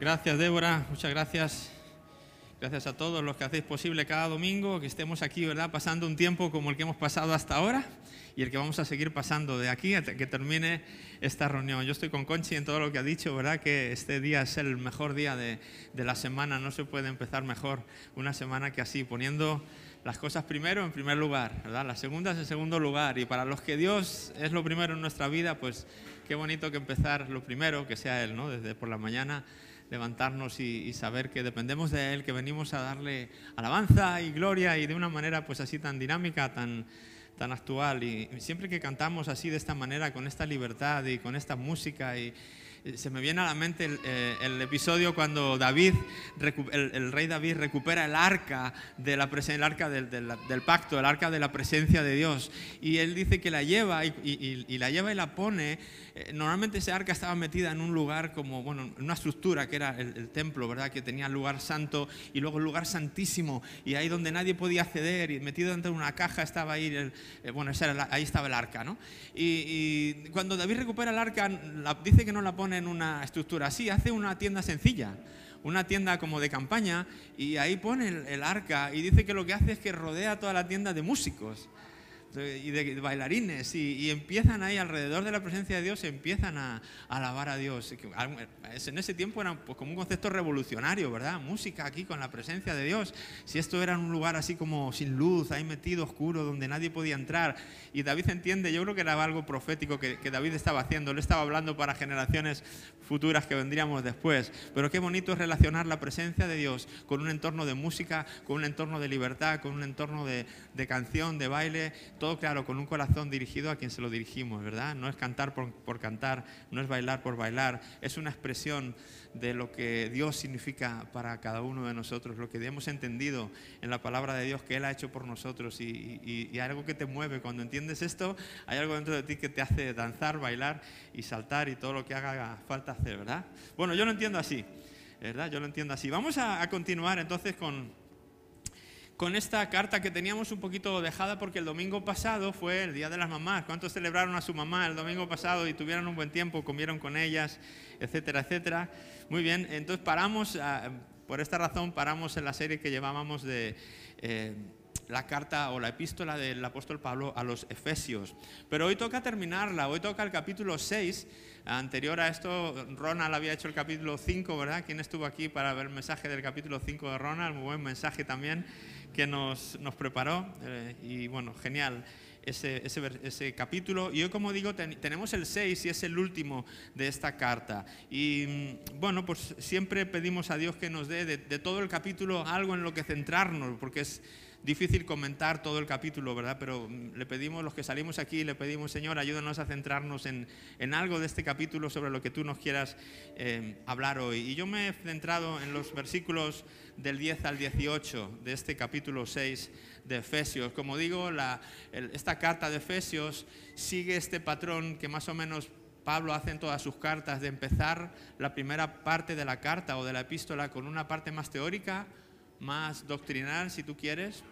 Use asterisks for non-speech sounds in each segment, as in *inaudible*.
Gracias, Débora. Muchas gracias. Gracias a todos los que hacéis posible cada domingo que estemos aquí, ¿verdad? Pasando un tiempo como el que hemos pasado hasta ahora y el que vamos a seguir pasando de aquí hasta que termine esta reunión. Yo estoy con Conchi en todo lo que ha dicho, ¿verdad? Que este día es el mejor día de, de la semana. No se puede empezar mejor una semana que así, poniendo las cosas primero en primer lugar, ¿verdad? Las segundas en segundo lugar. Y para los que Dios es lo primero en nuestra vida, pues qué bonito que empezar lo primero, que sea Él, ¿no? Desde por la mañana levantarnos y, saber que dependemos de Él, que venimos a darle alabanza y gloria y de una manera pues así tan dinámica, tan, tan actual. Y siempre que cantamos así de esta manera, con esta libertad y con esta música y, se me viene a la mente el, eh, episodio cuando David, el, rey David recupera el arca, de la el arca del, del, pacto, el arca de la presencia de Dios. Y él dice que la lleva y, y la lleva y la pone eh, normalmente ese arca estaba metida en un lugar como, bueno, en una estructura que era el, templo, ¿verdad? Que tenía lugar santo y luego el lugar santísimo y ahí donde nadie podía acceder y metido dentro de una caja estaba ahí, el, eh, bueno, ahí estaba el arca, ¿no? Y, cuando David recupera el arca, dice que no la pone en una estructura así, hace una tienda sencilla una tienda como de campaña y ahí pone el, arca y dice que lo que hace es que rodea toda la tienda de músicos y de, bailarines y, empiezan ahí alrededor de la presencia de Dios, empiezan a, alabar a Dios. En ese tiempo era pues, como un concepto revolucionario, ¿verdad? Música aquí con la presencia de Dios. Si esto era un lugar así como sin luz, ahí metido, oscuro, donde nadie podía entrar. Y David entiende, yo creo que era algo profético que, que David estaba haciendo, le estaba hablando para generaciones futuras que vendríamos después. Pero qué bonito es relacionar la presencia de Dios con un entorno de música, con un entorno de libertad, con un entorno de, de canción, de baile todo claro, con un corazón dirigido a quien se lo dirigimos, ¿verdad? No es cantar por, cantar, no es bailar por bailar, es una expresión de lo que Dios significa para cada uno de nosotros, lo que hemos entendido en la palabra de Dios que Él ha hecho por nosotros y, y, algo que te mueve. Cuando entiendes esto, hay algo dentro de ti que te hace danzar, bailar y saltar y todo lo que haga falta hacer, ¿verdad? Bueno, yo lo entiendo así, ¿verdad? Yo lo entiendo así. Vamos a continuar entonces con con esta carta que teníamos un poquito dejada porque el domingo pasado fue el Día de las Mamás. ¿Cuántos celebraron a su mamá el domingo pasado y tuvieron un buen tiempo, comieron con ellas, etcétera, etcétera? Muy bien, entonces paramos, ah, por esta razón paramos en la serie que llevábamos de... Eh, la carta o la epístola del apóstol Pablo a los Efesios. Pero hoy toca terminarla, hoy toca el capítulo 6. Anterior a esto, Ronald había hecho el capítulo 5, ¿verdad? ¿Quién estuvo aquí para ver el mensaje del capítulo 5 de Ronald? Muy buen mensaje también que nos, nos preparó. Eh, y bueno, genial ese, ese, capítulo. Y hoy, como digo, tenemos el 6 y es el último de esta carta. Y mm, bueno, pues siempre pedimos a Dios que nos dé de, de todo el capítulo algo en lo que centrarnos, porque es difícil comentar todo el capítulo, ¿verdad? Pero mm, le pedimos, los que salimos aquí, le pedimos, Señor, ayúdanos a centrarnos en, en algo de este capítulo sobre lo que tú nos quieras eh, hablar hoy. Y yo me he centrado en los versículos del 10 al 18 de este capítulo 6 de Efesios. Como digo, esta carta de Efesios sigue este patrón que más o menos Pablo hace en todas sus cartas de empezar la primera parte de la carta o de la epístola con una parte más teórica, más doctrinal, si tú quieres,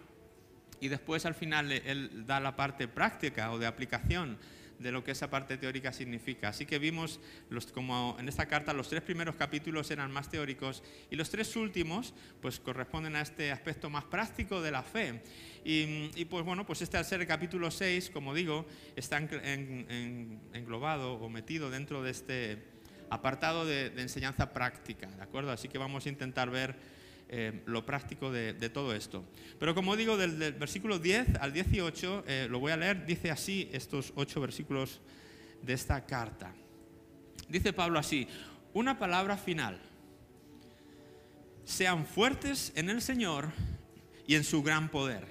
y después al final él da la parte práctica o de aplicación de lo que esa parte teórica significa. Así que vimos, los, como en esta carta, los tres primeros capítulos eran más teóricos y los tres últimos pues corresponden a este aspecto más práctico de la fe. Y, pues bueno, pues este al ser el capítulo 6, como digo, está englobado o metido dentro de este apartado de, de enseñanza práctica, ¿de acuerdo? Así que vamos a intentar ver eh, lo práctico de, todo esto. Pero como digo, del, versículo 10 al 18, eh, lo voy a leer, dice así estos ocho versículos de esta carta. Dice Pablo así, una palabra final. Sean fuertes en el Señor y en su gran poder.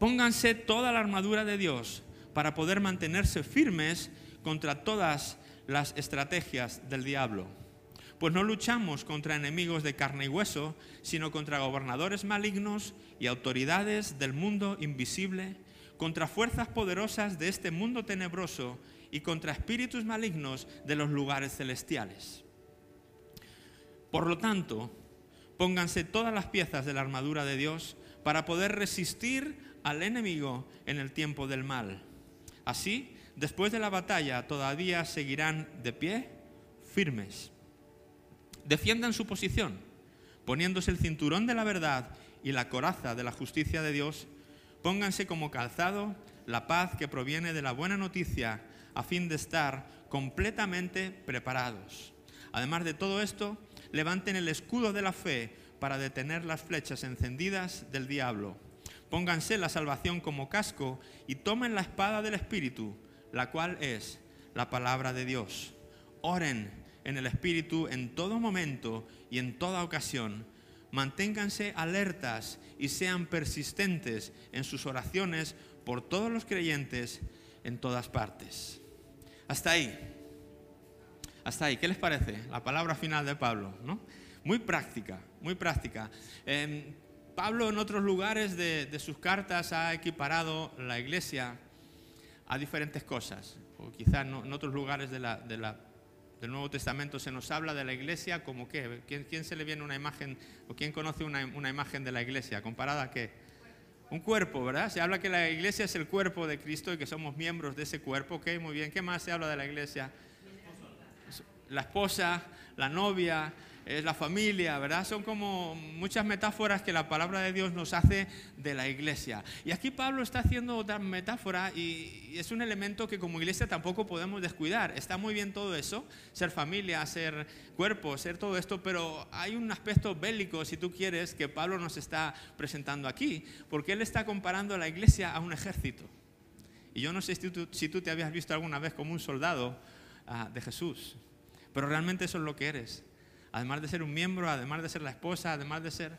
Pónganse toda la armadura de Dios para poder mantenerse firmes contra todas las estrategias del diablo pues no luchamos contra enemigos de carne y hueso, sino contra gobernadores malignos y autoridades del mundo invisible, contra fuerzas poderosas de este mundo tenebroso y contra espíritus malignos de los lugares celestiales. Por lo tanto, pónganse todas las piezas de la armadura de Dios para poder resistir al enemigo en el tiempo del mal. Así, después de la batalla, todavía seguirán de pie, firmes defiendan su posición, poniéndose el cinturón de la verdad y la coraza de la justicia de Dios, pónganse como calzado la paz que proviene de la buena noticia, a fin de estar completamente preparados. Además de todo esto, levanten el escudo de la fe para detener las flechas encendidas del diablo. Pónganse la salvación como casco y tomen la espada del Espíritu, la cual es la palabra de Dios. Oren en el Espíritu en todo momento y en toda ocasión. Manténganse alertas y sean persistentes en sus oraciones por todos los creyentes en todas partes. Hasta ahí. Hasta ahí. ¿Qué les parece? La palabra final de Pablo, ¿no? Muy práctica, muy práctica. Em, Pablo en otros lugares de, sus cartas ha equiparado la iglesia a diferentes cosas. O quizás en otros lugares de la, del Nuevo Testamento se nos habla de la iglesia como qué. ¿Quién, se le viene una imagen o quién conoce una, una imagen de la iglesia? ¿Comparada a qué? Un cuerpo, ¿verdad? Se habla que la iglesia es el cuerpo de Cristo y que somos miembros de ese cuerpo. Ok, muy bien. ¿Qué más se habla de la iglesia? La esposa, la novia, es la familia, ¿verdad? Son como muchas metáforas que la palabra de Dios nos hace de la iglesia. Y aquí Pablo está haciendo otra metáfora y es un elemento que como iglesia tampoco podemos descuidar. Está muy bien todo eso, ser familia, ser cuerpo, ser todo esto, pero hay un aspecto bélico, si tú quieres, que Pablo nos está presentando aquí, porque él está comparando la iglesia a un ejército. Y yo no sé si tú, si tú te habías visto alguna vez como un soldado ah, de Jesús, pero realmente eso es lo que eres además de ser un miembro, además de ser la esposa, además de ser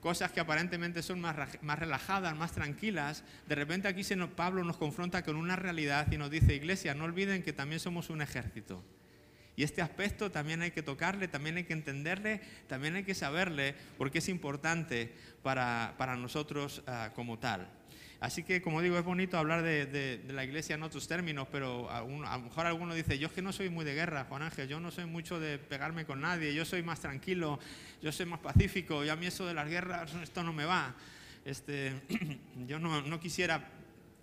cosas que aparentemente son más, más relajadas, más tranquilas, de repente aquí se Pablo nos confronta con una realidad y nos dice, iglesia, no olviden que también somos un ejército. Y este aspecto también hay que tocarle, también hay que entenderle, también hay que saberle, porque es importante para, nosotros ah, como tal. Así que, como digo, es bonito hablar de, la iglesia en otros términos, pero a, lo mejor alguno dice, yo es que no soy muy de guerra, Juan Ángel, yo no soy mucho de pegarme con nadie, yo soy más tranquilo, yo soy más pacífico, y a mí eso de las guerras, esto no me va. Este, *clears throat* yo no, quisiera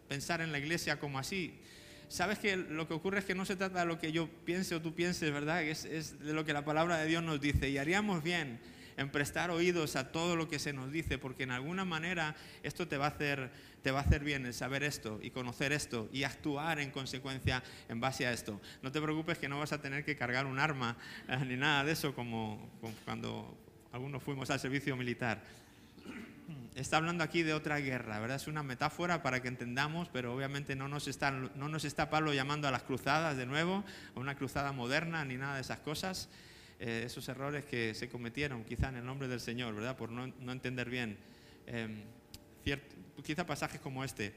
pensar en la iglesia como así. Sabes que lo que ocurre es que no se trata de lo que yo piense o tú pienses, ¿verdad? Es, es de lo que la palabra de Dios nos dice. Y haríamos bien en prestar oídos a todo lo que se nos dice, porque en alguna manera esto te va a hacer, te va a hacer bien el saber esto y conocer esto y actuar en consecuencia en base a esto. No te preocupes que no vas a tener que cargar un arma *laughs* eh, ni nada de eso como, cuando algunos fuimos al servicio militar está hablando aquí de otra guerra, ¿verdad? Es una metáfora para que entendamos, pero obviamente no nos, está, no nos está Pablo llamando a las cruzadas de nuevo, a una cruzada moderna ni nada de esas cosas. Eh, esos errores que se cometieron, quizá en el nombre del Señor, ¿verdad? Por no, entender bien em, quizá pasajes como este.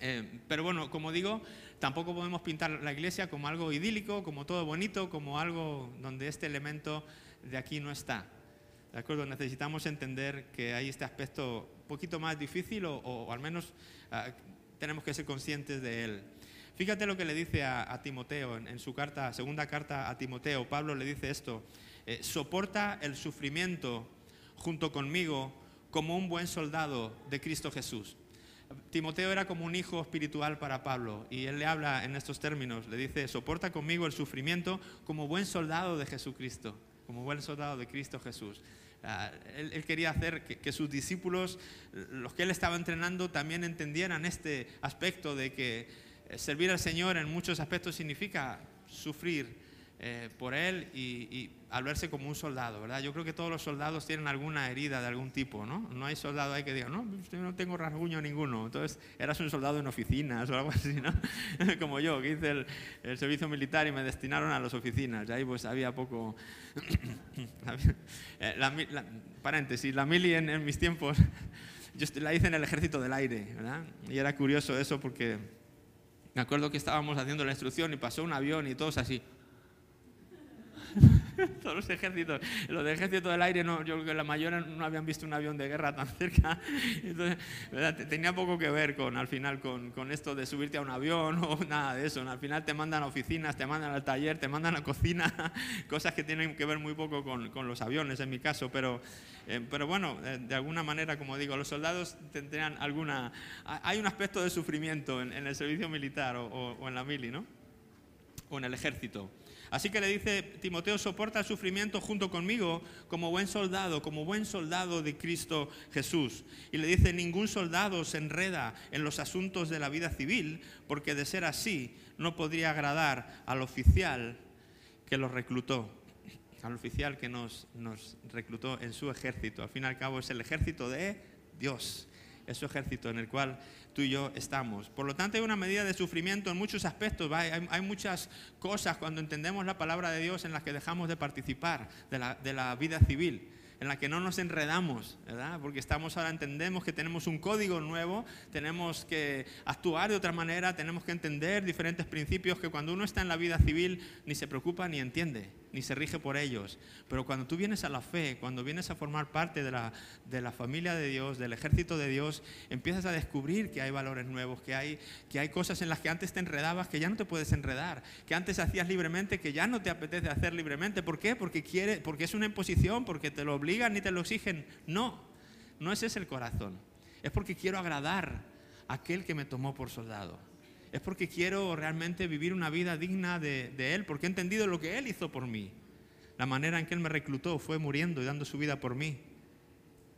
Em, pero bueno, como digo, tampoco podemos pintar la iglesia como algo idílico, como todo bonito, como algo donde este elemento de aquí no está. ¿De acuerdo? Necesitamos entender que hay este aspecto un poquito más difícil o, al menos ah, tenemos que ser conscientes de él. Fíjate lo que le dice a, Timoteo en, su carta, segunda carta a Timoteo. Pablo le dice esto: eh, soporta el sufrimiento junto conmigo como un buen soldado de Cristo Jesús. Timoteo era como un hijo espiritual para Pablo y él le habla en estos términos, le dice, soporta conmigo el sufrimiento como buen soldado de Jesucristo, como buen soldado de Cristo Jesús. Ah, él, quería hacer que, sus discípulos, los que él estaba entrenando, también entendieran este aspecto de que eh, servir al Señor en muchos aspectos significa sufrir eh, por Él y, al verse como un soldado, ¿verdad? Yo creo que todos los soldados tienen alguna herida de algún tipo, ¿no? No hay soldado ahí que diga, no, yo no tengo rasguño ninguno. Entonces, eras un soldado en oficinas o algo así, ¿no? *laughs* como yo, que hice el, servicio militar y me destinaron a las oficinas. Y ahí pues había poco... *coughs* Eh, la, paréntesis, la mili en, en mis tiempos, *laughs* yo la hice en el ejército del aire, ¿verdad? Y era curioso eso porque me acuerdo que estábamos haciendo la instrucción y pasó un avión y todos así. *laughs* Todos los ejércitos, los del ejército del aire, no, yo creo que la mayoría no habían visto un avión de guerra tan *laughs* cerca. Entonces, tenía poco que ver con, al final, con, con, esto de subirte a un avión *laughs* o nada de eso. Al final te mandan a oficinas, te mandan al taller, te mandan a cocina, cosas que tienen que ver muy poco con, con los aviones en mi caso. Pero, eh, pero bueno, eh, de alguna manera, como digo, los soldados tendrían alguna... Hay un aspecto de sufrimiento en, el servicio militar o, o en la mili, ¿no? O en el ejército. Así que le dice, Timoteo, soporta el sufrimiento junto conmigo como buen soldado, como buen soldado de Cristo Jesús. Y le dice, ningún soldado se enreda en los asuntos de la vida civil, porque de ser así no podría agradar al oficial que lo reclutó, al oficial que nos, nos reclutó en su ejército. Al fin y al cabo es el ejército de Dios, es su ejército en el cual tú y yo estamos. Por lo tanto, hay una medida de sufrimiento en muchos aspectos. Hay, muchas cosas cuando entendemos la palabra de Dios en las que dejamos de participar de la, vida civil en la que no nos enredamos, ¿verdad? Porque estamos ahora, entendemos que tenemos un código nuevo, tenemos que actuar de otra manera, tenemos que entender diferentes principios que cuando uno está en la vida civil ni se preocupa ni entiende ni se rige por ellos. Pero cuando tú vienes a la fe, cuando vienes a formar parte de la, de la familia de Dios, del ejército de Dios, empiezas a descubrir que hay valores nuevos, que hay, que hay cosas en las que antes te enredabas que ya no te puedes enredar, que antes hacías libremente que ya no te apetece hacer libremente. ¿Por qué? Porque, quiere, porque es una imposición, porque te lo obligan y te lo exigen. No, no ese es el corazón. Es porque quiero agradar a aquel que me tomó por soldado es porque quiero realmente vivir una vida digna de, Él, porque he entendido lo que Él hizo por mí. La manera en que Él me reclutó fue muriendo y dando su vida por mí.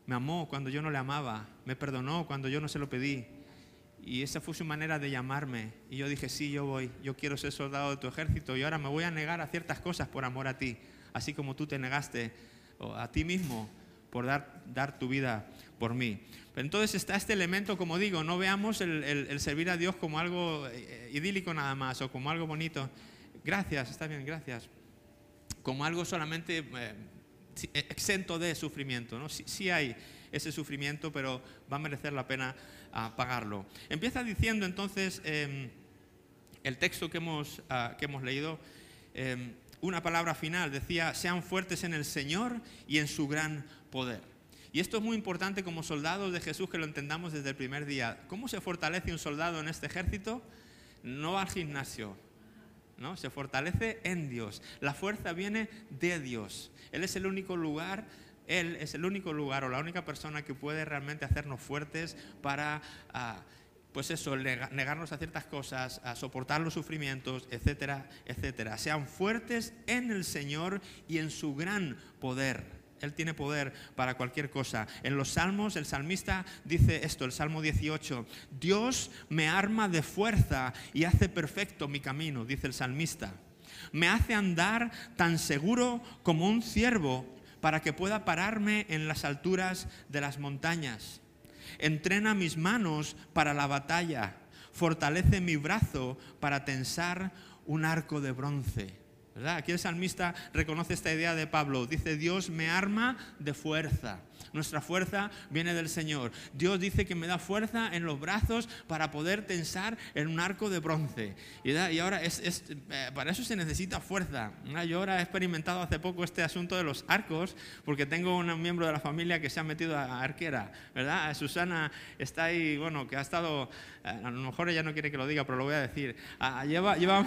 Me amó cuando yo no le amaba, me perdonó cuando yo no se lo pedí. Y esa fue su manera de llamarme. Y yo dije, sí, yo voy, yo quiero ser soldado de tu ejército y ahora me voy a negar a ciertas cosas por amor a ti, así como tú te negaste a ti mismo por dar, dar tu vida por mí. Entonces está este elemento, como digo, no veamos el, servir a Dios como algo eh, idílico nada más o como algo bonito. Gracias, está bien, gracias. Como algo solamente eh, exento de sufrimiento. ¿no? Sí, hay ese sufrimiento, pero va a merecer la pena ah, pagarlo. Empieza diciendo entonces em, el texto que hemos, ah, que hemos leído, em, una palabra final, decía, sean fuertes en el Señor y en su gran poder. Y esto es muy importante como soldados de Jesús que lo entendamos desde el primer día. ¿Cómo se fortalece un soldado en este ejército? No al gimnasio, ¿no? Se fortalece en Dios. La fuerza viene de Dios. Él es el único lugar, Él es el único lugar o la única persona que puede realmente hacernos fuertes para, ah, pues eso, negarnos a ciertas cosas, a soportar los sufrimientos, etcétera, etcétera. Sean fuertes en el Señor y en su gran poder. Él tiene poder para cualquier cosa. En los salmos el salmista dice esto, el Salmo 18, Dios me arma de fuerza y hace perfecto mi camino, dice el salmista. Me hace andar tan seguro como un ciervo para que pueda pararme en las alturas de las montañas. Entrena mis manos para la batalla, fortalece mi brazo para tensar un arco de bronce. Aquí el salmista reconoce esta idea de Pablo. Dice, Dios me arma de fuerza. Nuestra fuerza viene del Señor. Dios dice que me da fuerza en los brazos para poder tensar en un arco de bronce. Y, ahora es, eh, para eso se necesita fuerza. Yo ahora he experimentado hace poco este asunto de los arcos porque tengo un miembro de la familia que se ha metido a arquera. ¿verdad? Susana está ahí, bueno, que ha estado, eh, a lo mejor ella no quiere que lo diga, pero lo voy a decir. Ah, lleva, lleva,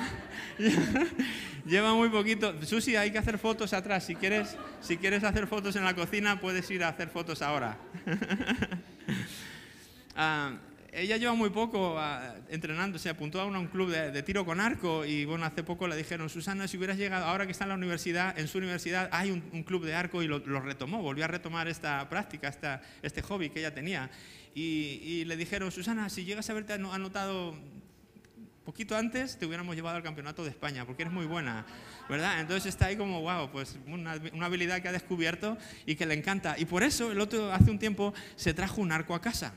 *laughs* lleva muy poquito. Susi, hay que hacer fotos atrás. Si quieres, si quieres hacer fotos en la cocina, puedes ir a hacer fotos ahora. *laughs* Ah, ella lleva muy poco uh, entrenando, se apuntó a un, club de, tiro con arco y bueno, hace poco le dijeron, Susana, si hubieras llegado, ahora que está en la universidad, en su universidad hay un, club de arco y lo, retomó, volvió a retomar esta práctica, esta, este hobby que ella tenía. Y, y, le dijeron, Susana, si llegas a haberte anotado poquito antes, te hubiéramos llevado al campeonato de España, porque eres muy buena. ¿verdad? Entonces está ahí como, wow, pues una, habilidad que ha descubierto y que le encanta. Y por eso el otro hace un tiempo se trajo un arco a casa.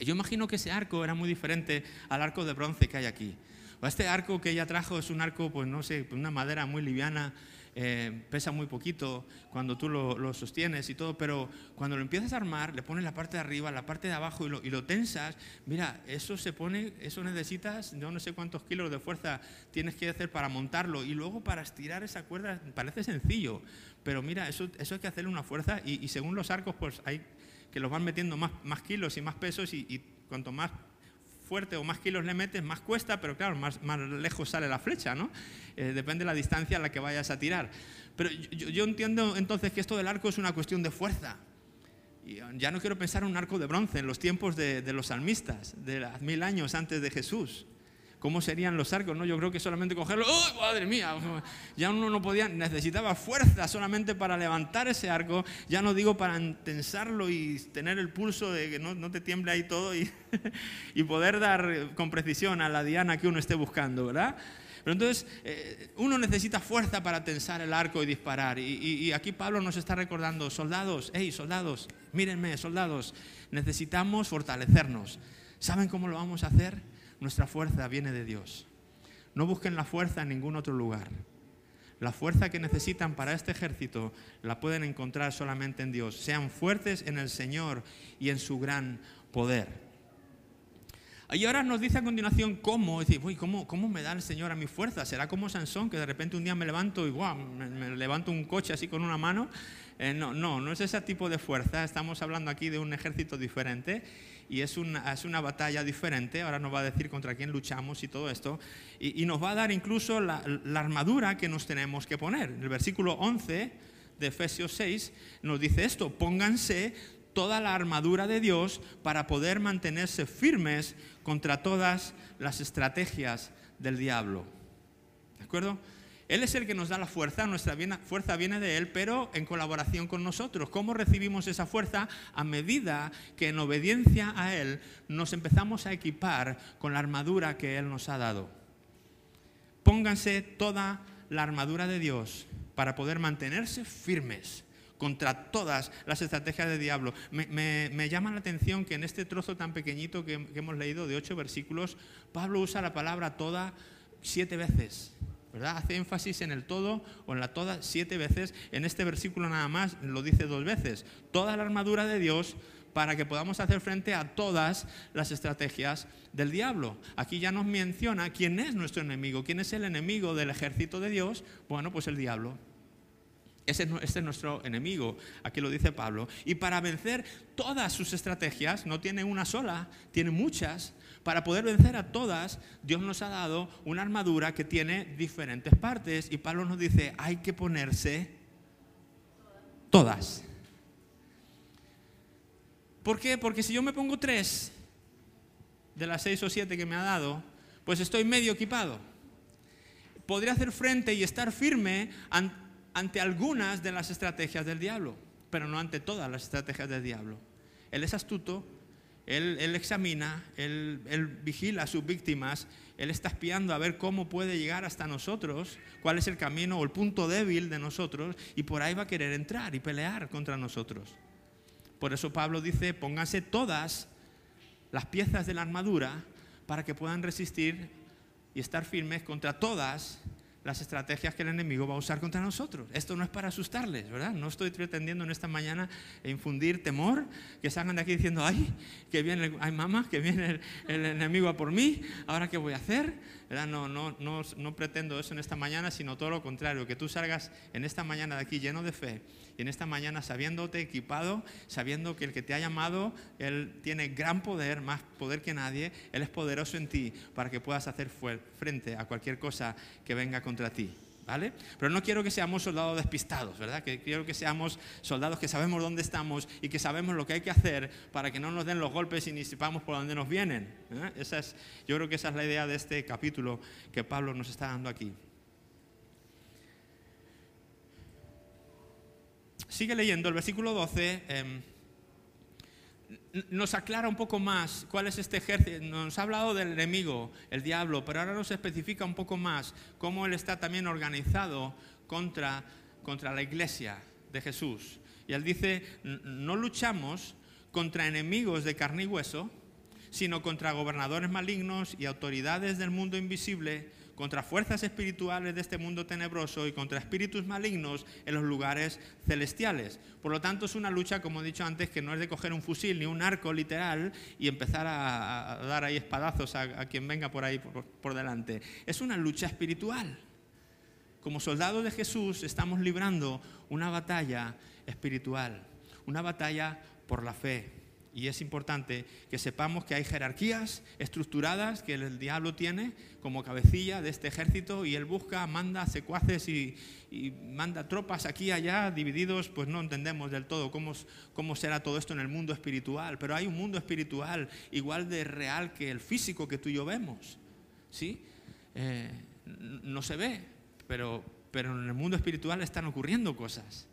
Yo imagino que ese arco era muy diferente al arco de bronce que hay aquí. O este arco que ella trajo es un arco, pues no sé, una madera muy liviana, eh, pesa muy poquito cuando tú lo, sostienes y todo, pero cuando lo empiezas a armar, le pones la parte de arriba, la parte de abajo y lo, tensas, mira, eso se pone, eso necesitas, yo no sé cuántos kilos de fuerza tienes que hacer para montarlo y luego para estirar esa cuerda, parece sencillo, pero mira, eso, eso hay que hacerle una fuerza y, según los arcos, pues hay que los van metiendo más, kilos y más pesos y cuanto más fuerte o más kilos le metes, más cuesta, pero claro, más, más lejos sale la flecha, ¿no? Eh, depende de la distancia a la que vayas a tirar. Pero yo, entiendo entonces que esto del arco es una cuestión de fuerza. Y ya no quiero pensar en un arco de bronce en los tiempos de, de los salmistas, de mil años antes de Jesús cómo serían los arcos, ¿no? Yo creo que solamente cogerlo, ¡oh, madre mía! Ya uno no podía, necesitaba fuerza solamente para levantar ese arco, ya no digo para tensarlo y tener el pulso de que no, te tiemble ahí todo y, *laughs* y poder dar con precisión a la diana que uno esté buscando, ¿verdad? Pero entonces eh, uno necesita fuerza para tensar el arco y disparar. Y, aquí Pablo nos está recordando, soldados, hey, soldados, mírenme, soldados, necesitamos fortalecernos. ¿Saben cómo lo vamos a hacer? Nuestra fuerza viene de Dios. No busquen la fuerza en ningún otro lugar. La fuerza que necesitan para este ejército la pueden encontrar solamente en Dios. Sean fuertes en el Señor y en su gran poder. Y ahora nos dice a continuación cómo, decir, ¿cómo, ¿cómo me da el Señor a mi fuerza? ¿Será como Sansón, que de repente un día me levanto y me, levanto un coche así con una mano? Eh, no, no, no es ese tipo de fuerza. Estamos hablando aquí de un ejército diferente y es una, es una batalla diferente. Ahora nos va a decir contra quién luchamos y todo esto. Y, nos va a dar incluso la, la armadura que nos tenemos que poner. El versículo 11 de Efesios 6 nos dice esto, pónganse toda la armadura de Dios para poder mantenerse firmes contra todas las estrategias del diablo. ¿De acuerdo? Él es el que nos da la fuerza, nuestra fuerza viene de Él, pero en colaboración con nosotros. ¿Cómo recibimos esa fuerza? A medida que en obediencia a Él nos empezamos a equipar con la armadura que Él nos ha dado. Pónganse toda la armadura de Dios para poder mantenerse firmes contra todas las estrategias del diablo. Me, llama la atención que en este trozo tan pequeñito que, hemos leído de ocho versículos, Pablo usa la palabra toda siete veces. ¿Verdad? Hace énfasis en el todo o en la toda siete veces. En este versículo nada más lo dice dos veces. Toda la armadura de Dios para que podamos hacer frente a todas las estrategias del diablo. Aquí ya nos menciona quién es nuestro enemigo, quién es el enemigo del ejército de Dios. Bueno, pues el diablo. Ese, es nuestro enemigo, aquí lo dice Pablo. Y para vencer todas sus estrategias, no tiene una sola, tiene muchas. Para poder vencer a todas, Dios nos ha dado una armadura que tiene diferentes partes. Y Pablo nos dice, hay que ponerse todas. ¿Por qué? Porque si yo me pongo tres de las seis o siete que me ha dado, pues estoy medio equipado. Podría hacer frente y estar firme ante algunas de las estrategias del diablo, pero no ante todas las estrategias del diablo. Él es astuto, él, examina, él, él, vigila a sus víctimas, él está espiando a ver cómo puede llegar hasta nosotros, cuál es el camino o el punto débil de nosotros, y por ahí va a querer entrar y pelear contra nosotros. Por eso Pablo dice, pónganse todas las piezas de la armadura para que puedan resistir y estar firmes contra todas las estrategias que el enemigo va a usar contra nosotros. Esto no es para asustarles, ¿verdad? No estoy pretendiendo en esta mañana infundir temor, que salgan de aquí diciendo, ay, que viene, ay mamá, que viene el, enemigo a por mí, ahora qué voy a hacer, ¿verdad? No, no, no, no pretendo eso en esta mañana, sino todo lo contrario, que tú salgas en esta mañana de aquí lleno de fe y en esta mañana sabiéndote equipado, sabiendo que el que te ha llamado, Él tiene gran poder, más poder que nadie, Él es poderoso en ti para que puedas hacer frente a cualquier cosa que venga contra ti. ¿Vale? Pero no quiero que seamos soldados despistados, ¿verdad? Que quiero que seamos soldados que sabemos dónde estamos y que sabemos lo que hay que hacer para que no nos den los golpes y ni sepamos por dónde nos vienen. ¿eh? Esa es, yo creo que esa es la idea de este capítulo que Pablo nos está dando aquí. Sigue leyendo el versículo 12. Em, nos aclara un poco más cuál es este ejército. Nos ha hablado del enemigo, el diablo, pero ahora nos especifica un poco más cómo él está también organizado contra, contra la iglesia de Jesús. Y él dice, no luchamos contra enemigos de carne y hueso, sino contra gobernadores malignos y autoridades del mundo invisible contra fuerzas espirituales de este mundo tenebroso y contra espíritus malignos en los lugares celestiales. Por lo tanto, es una lucha, como he dicho antes, que no es de coger un fusil ni un arco literal y empezar a, dar ahí espadazos a, quien venga por ahí por delante. Es una lucha espiritual. Como soldados de Jesús estamos librando una batalla espiritual, una batalla por la fe. Y es importante que sepamos que hay jerarquías estructuradas que el diablo tiene como cabecilla de este ejército y él busca, manda secuaces y, manda tropas aquí y allá divididos, pues no entendemos del todo cómo, cómo será todo esto en el mundo espiritual, pero hay un mundo espiritual igual de real que el físico que tú y yo vemos. ¿sí? Eh, no se ve, pero, pero en el mundo espiritual están ocurriendo cosas.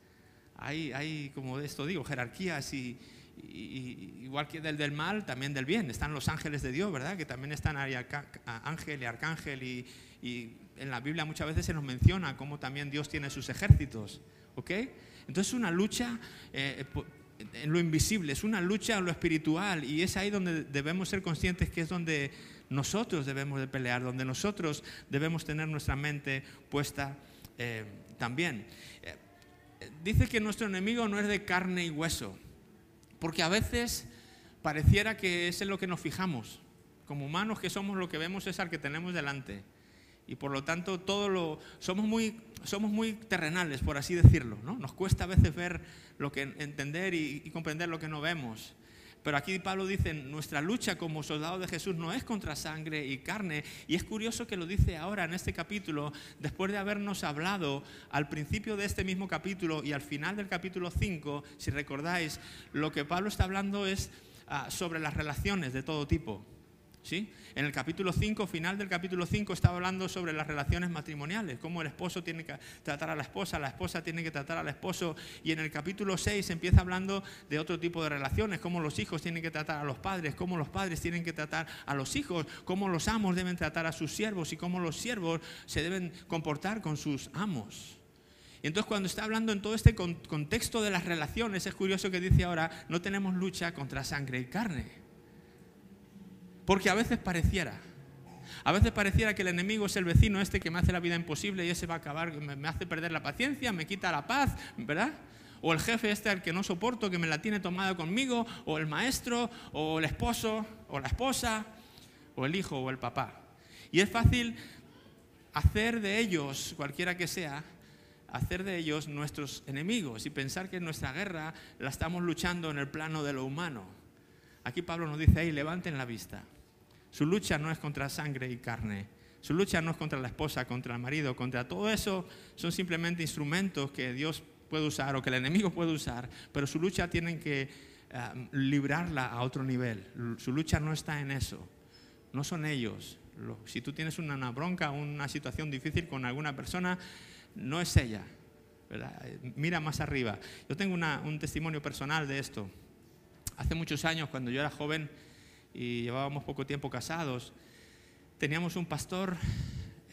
Hay, hay como esto digo, jerarquías y, igual que del, mal, también del bien. Están los ángeles de Dios, ¿verdad? Que también están ahí ángel y arcángel y, y, en la Biblia muchas veces se nos menciona cómo también Dios tiene sus ejércitos, ¿ok? Entonces es una lucha eh, en lo invisible, es una lucha en lo espiritual y es ahí donde debemos ser conscientes que es donde nosotros debemos de pelear, donde nosotros debemos tener nuestra mente puesta eh, también. Eh, dice que nuestro enemigo no es de carne y hueso, porque a veces pareciera que es en lo que nos fijamos. Como humanos que somos, lo que vemos es al que tenemos delante. Y por lo tanto, todo lo, somos, muy, somos muy terrenales, por así decirlo. ¿no? Nos cuesta a veces ver lo que, entender y, y comprender lo que no vemos. Pero aquí Pablo dice, nuestra lucha como soldados de Jesús no es contra sangre y carne. Y es curioso que lo dice ahora en este capítulo, después de habernos hablado al principio de este mismo capítulo y al final del capítulo 5, si recordáis, lo que Pablo está hablando es ah, sobre las relaciones de todo tipo. En el capítulo 5, final del capítulo 5, estaba hablando sobre las relaciones matrimoniales, cómo el esposo tiene que tratar a la esposa, la esposa tiene que tratar al esposo. Y en el capítulo 6 empieza hablando de otro tipo de relaciones, cómo los hijos tienen que tratar a los padres, cómo los padres tienen que tratar a los hijos, cómo los amos deben tratar a sus siervos y cómo los siervos se deben comportar con sus amos. Y entonces cuando está hablando en todo este contexto de las relaciones, es curioso que dice ahora, no tenemos lucha contra sangre y carne porque a veces pareciera, a veces pareciera que el enemigo es el vecino este que me hace la vida imposible y ese va a acabar, me, hace perder la paciencia, me quita la paz, ¿verdad? O el jefe este al que no soporto, que me la tiene tomada conmigo, o el maestro, o el esposo, o la esposa, o el hijo, o el papá. Y es fácil hacer de ellos, cualquiera que sea, hacer de ellos nuestros enemigos y pensar que nuestra guerra la estamos luchando en el plano de lo humano. Aquí Pablo nos dice ahí, levanten la vista. Su lucha no es contra sangre y carne. Su lucha no es contra la esposa, contra el marido, contra todo eso. Son simplemente instrumentos que Dios puede usar o que el enemigo puede usar, pero su lucha tienen que eh, librarla a otro nivel. Su lucha no está en eso. No son ellos. Si tú tienes una, bronca, una situación difícil con alguna persona, no es ella. Mira más arriba. Yo tengo un testimonio personal de esto. Hace muchos años, cuando yo era joven y llevábamos poco tiempo casados, teníamos un pastor,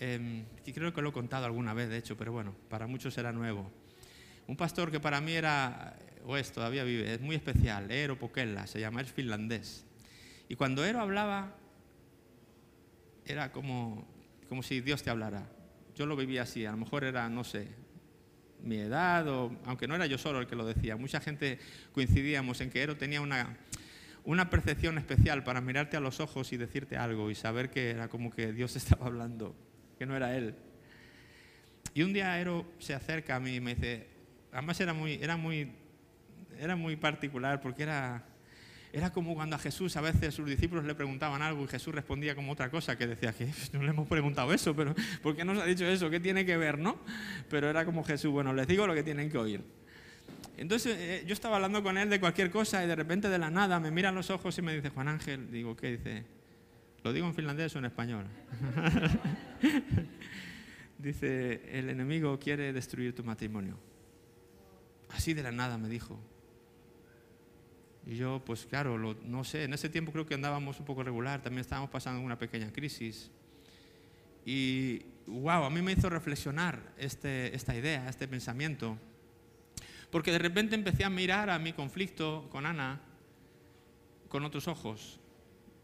eh, que creo que lo he contado alguna vez, de hecho, pero bueno, para muchos era nuevo. Un pastor que para mí era, o es, todavía vive, es muy especial, Eero Pokella, se llama, es finlandés. Y cuando Eero hablaba, era como, como si Dios te hablara. Yo lo vivía así, a lo mejor era, no sé, mi edad, o, aunque no era yo solo el que lo decía, mucha gente coincidíamos en que Ero tenía una, una percepción especial para mirarte a los ojos y decirte algo y saber que era como que Dios *laughs* estaba hablando, que no era Él. Y un día Ero se acerca a mí y me dice, además era muy, era muy, era muy particular porque era era como cuando a Jesús a veces sus discípulos le preguntaban algo y Jesús respondía como otra cosa, que decía que no le hemos preguntado eso, pero ¿por qué nos ha dicho eso? ¿Qué tiene que ver, no? Pero era como Jesús, bueno, les digo lo que tienen que oír. Entonces eh, yo estaba hablando con él de cualquier cosa y de repente de la nada me mira los ojos y me dice, Juan Ángel, digo, ¿qué dice? ¿Lo digo en finlandés o en español? *laughs* dice, el enemigo quiere destruir tu matrimonio. Así de la nada me dijo. Y yo, pues claro, no sé, en ese tiempo creo que andábamos un poco regular, también estábamos pasando una pequeña crisis. Y wow, a mí me hizo reflexionar este, esta idea, este pensamiento, porque de repente empecé a mirar a mi conflicto con Ana con otros ojos.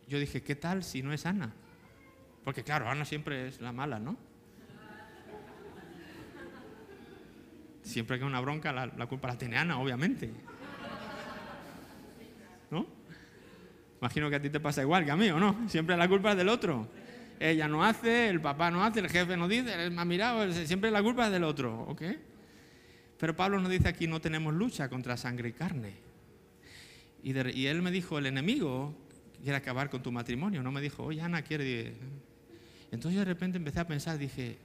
Yo dije, ¿qué tal si no es Ana? Porque claro, Ana siempre es la mala, ¿no? Siempre que hay una bronca, la culpa la tiene Ana, obviamente. ¿No? Imagino que a ti te pasa igual que a mí, ¿o no? Siempre la culpa es del otro. Ella no hace, el papá no hace, el jefe no dice, me ha mirado, siempre la culpa es del otro, ¿ok? Pero Pablo nos dice aquí, no tenemos lucha contra sangre y carne. Y, y él me dijo, el enemigo quiere acabar con tu matrimonio, no me dijo, oye, Ana quiere... Entonces de repente empecé a pensar, dije,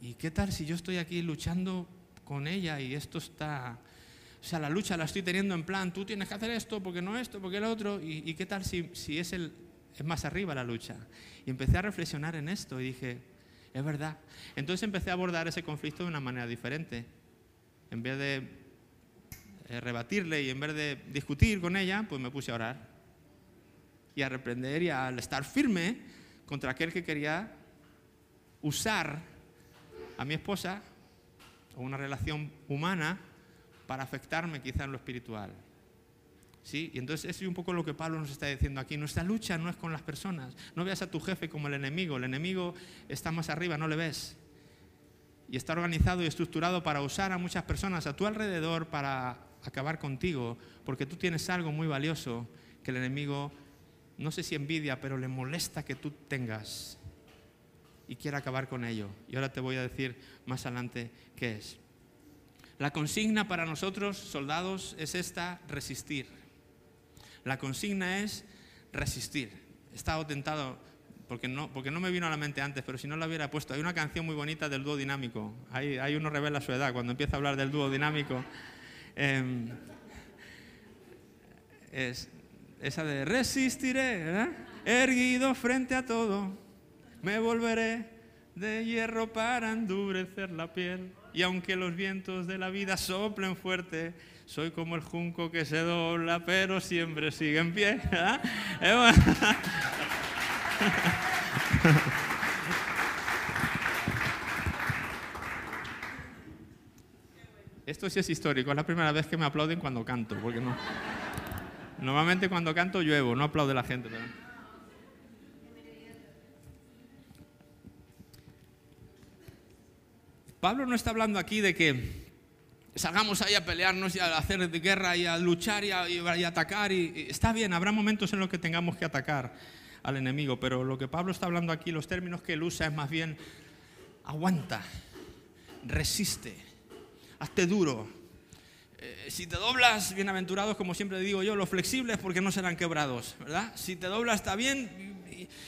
¿y qué tal si yo estoy aquí luchando con ella y esto está o sea, la lucha la estoy teniendo en plan, tú tienes que hacer esto, porque no esto, porque el otro. ¿Y, qué tal si, si es el, es más arriba la lucha. Y empecé a reflexionar en esto y dije, es verdad. Entonces empecé a abordar ese conflicto de una manera diferente. En vez de eh, rebatirle y en vez de discutir con ella, pues me puse a orar y a reprender y a estar firme contra aquel que quería usar a mi esposa o una relación humana para afectarme quizá en lo espiritual. ¿Sí? Y entonces eso es un poco lo que Pablo nos está diciendo aquí. Nuestra lucha no es con las personas. No veas a tu jefe como el enemigo. El enemigo está más arriba, no le ves. Y está organizado y estructurado para usar a muchas personas a tu alrededor para acabar contigo, porque tú tienes algo muy valioso que el enemigo, no sé si envidia, pero le molesta que tú tengas y quiere acabar con ello. Y ahora te voy a decir más adelante qué es. La consigna para nosotros, soldados, es esta, resistir. La consigna es resistir. He estado tentado, porque no, porque no me vino a la mente antes, pero si no la hubiera puesto, hay una canción muy bonita del dúo dinámico. Hay, uno revela su edad cuando empieza a hablar del dúo dinámico. Em, es esa de resistiré, erguido frente a todo, me volveré de hierro para endurecer la piel. Y aunque los vientos de la vida soplen fuerte, soy como el junco que se dobla, pero siempre sigue en pie. Esto sí es histórico, es la primera vez que me aplauden cuando canto, porque no. Normalmente cuando canto lluevo, no aplaude la gente. Pablo no está hablando aquí de que salgamos ahí a pelearnos y a hacer guerra y a luchar y a, atacar. Y, está bien, habrá momentos en los que tengamos que atacar al enemigo, pero lo que Pablo está hablando aquí, los términos que él usa es más bien aguanta, resiste, hazte duro. Eh, si te doblas, bienaventurados, como siempre digo yo, los flexibles porque no serán quebrados, ¿verdad? Si te doblas está bien,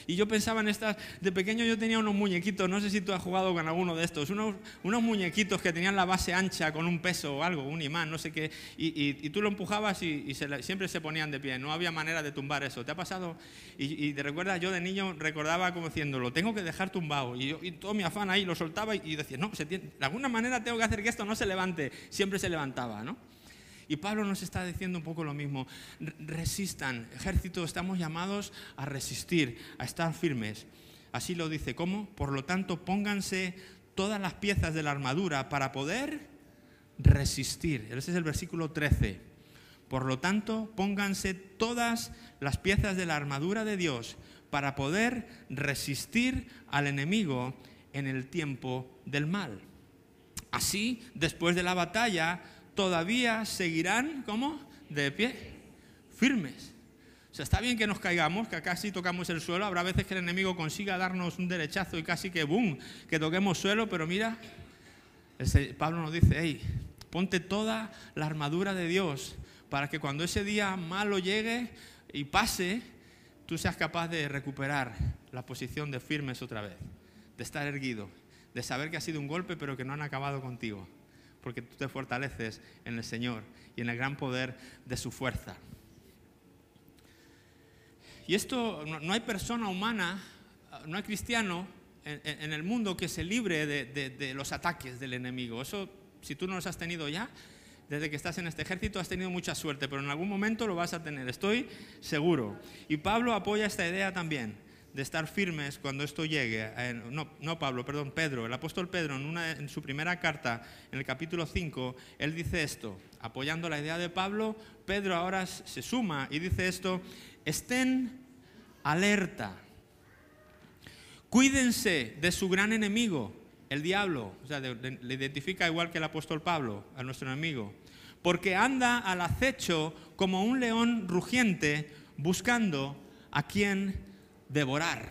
y, yo pensaba en estas, de pequeño yo tenía unos muñequitos, no sé si tú has jugado con alguno de estos, unos, unos muñequitos que tenían la base ancha con un peso o algo, un imán, no sé qué, y, tú lo empujabas y, siempre se ponían de pie, no había manera de tumbar eso. ¿Te ha pasado? Y, te recuerdas, yo de niño recordaba como diciendo, lo tengo que dejar tumbado, y, todo mi afán ahí lo soltaba y, decía, no, de alguna manera tengo que hacer que esto no se levante, siempre se levantaba, ¿no? Y Pablo nos está diciendo un poco lo mismo. Resistan, ejército, estamos llamados a resistir, a estar firmes. Así lo dice, ¿cómo? Por lo tanto, pónganse todas las piezas de la armadura para poder resistir. Ese es el versículo 13. Por lo tanto, pónganse todas las piezas de la armadura de Dios para poder resistir al enemigo en el tiempo del mal. Así, después de la batalla, todavía seguirán, ¿cómo? De pie, firmes. O sea, está bien que nos caigamos, que casi tocamos el suelo. Habrá veces que el enemigo consiga darnos un derechazo y casi que boom, que toquemos suelo, pero mira, Pablo nos dice, hey, ponte toda la armadura de Dios para que cuando ese día malo llegue y pase, tú seas capaz de recuperar la posición de firmes otra vez, de estar erguido, de saber que ha sido un golpe pero que no han acabado contigo porque tú te fortaleces en el Señor y en el gran poder de su fuerza. Y esto, no hay persona humana, no hay cristiano en, el mundo que se libre de, los ataques del enemigo. Eso, si tú no los has tenido ya, desde que estás en este ejército has tenido mucha suerte, pero en algún momento lo vas a tener, estoy seguro. Y Pablo apoya esta idea también de estar firmes cuando esto llegue. No, no Pablo, perdón, Pedro, el apóstol Pedro, en, en su primera carta, en el capítulo 5, él dice esto, apoyando la idea de Pablo, Pedro ahora se suma y dice esto, estén alerta, cuídense de su gran enemigo, el diablo, o sea, le identifica igual que el apóstol Pablo, a nuestro enemigo, porque anda al acecho como un león rugiente buscando a quien devorar.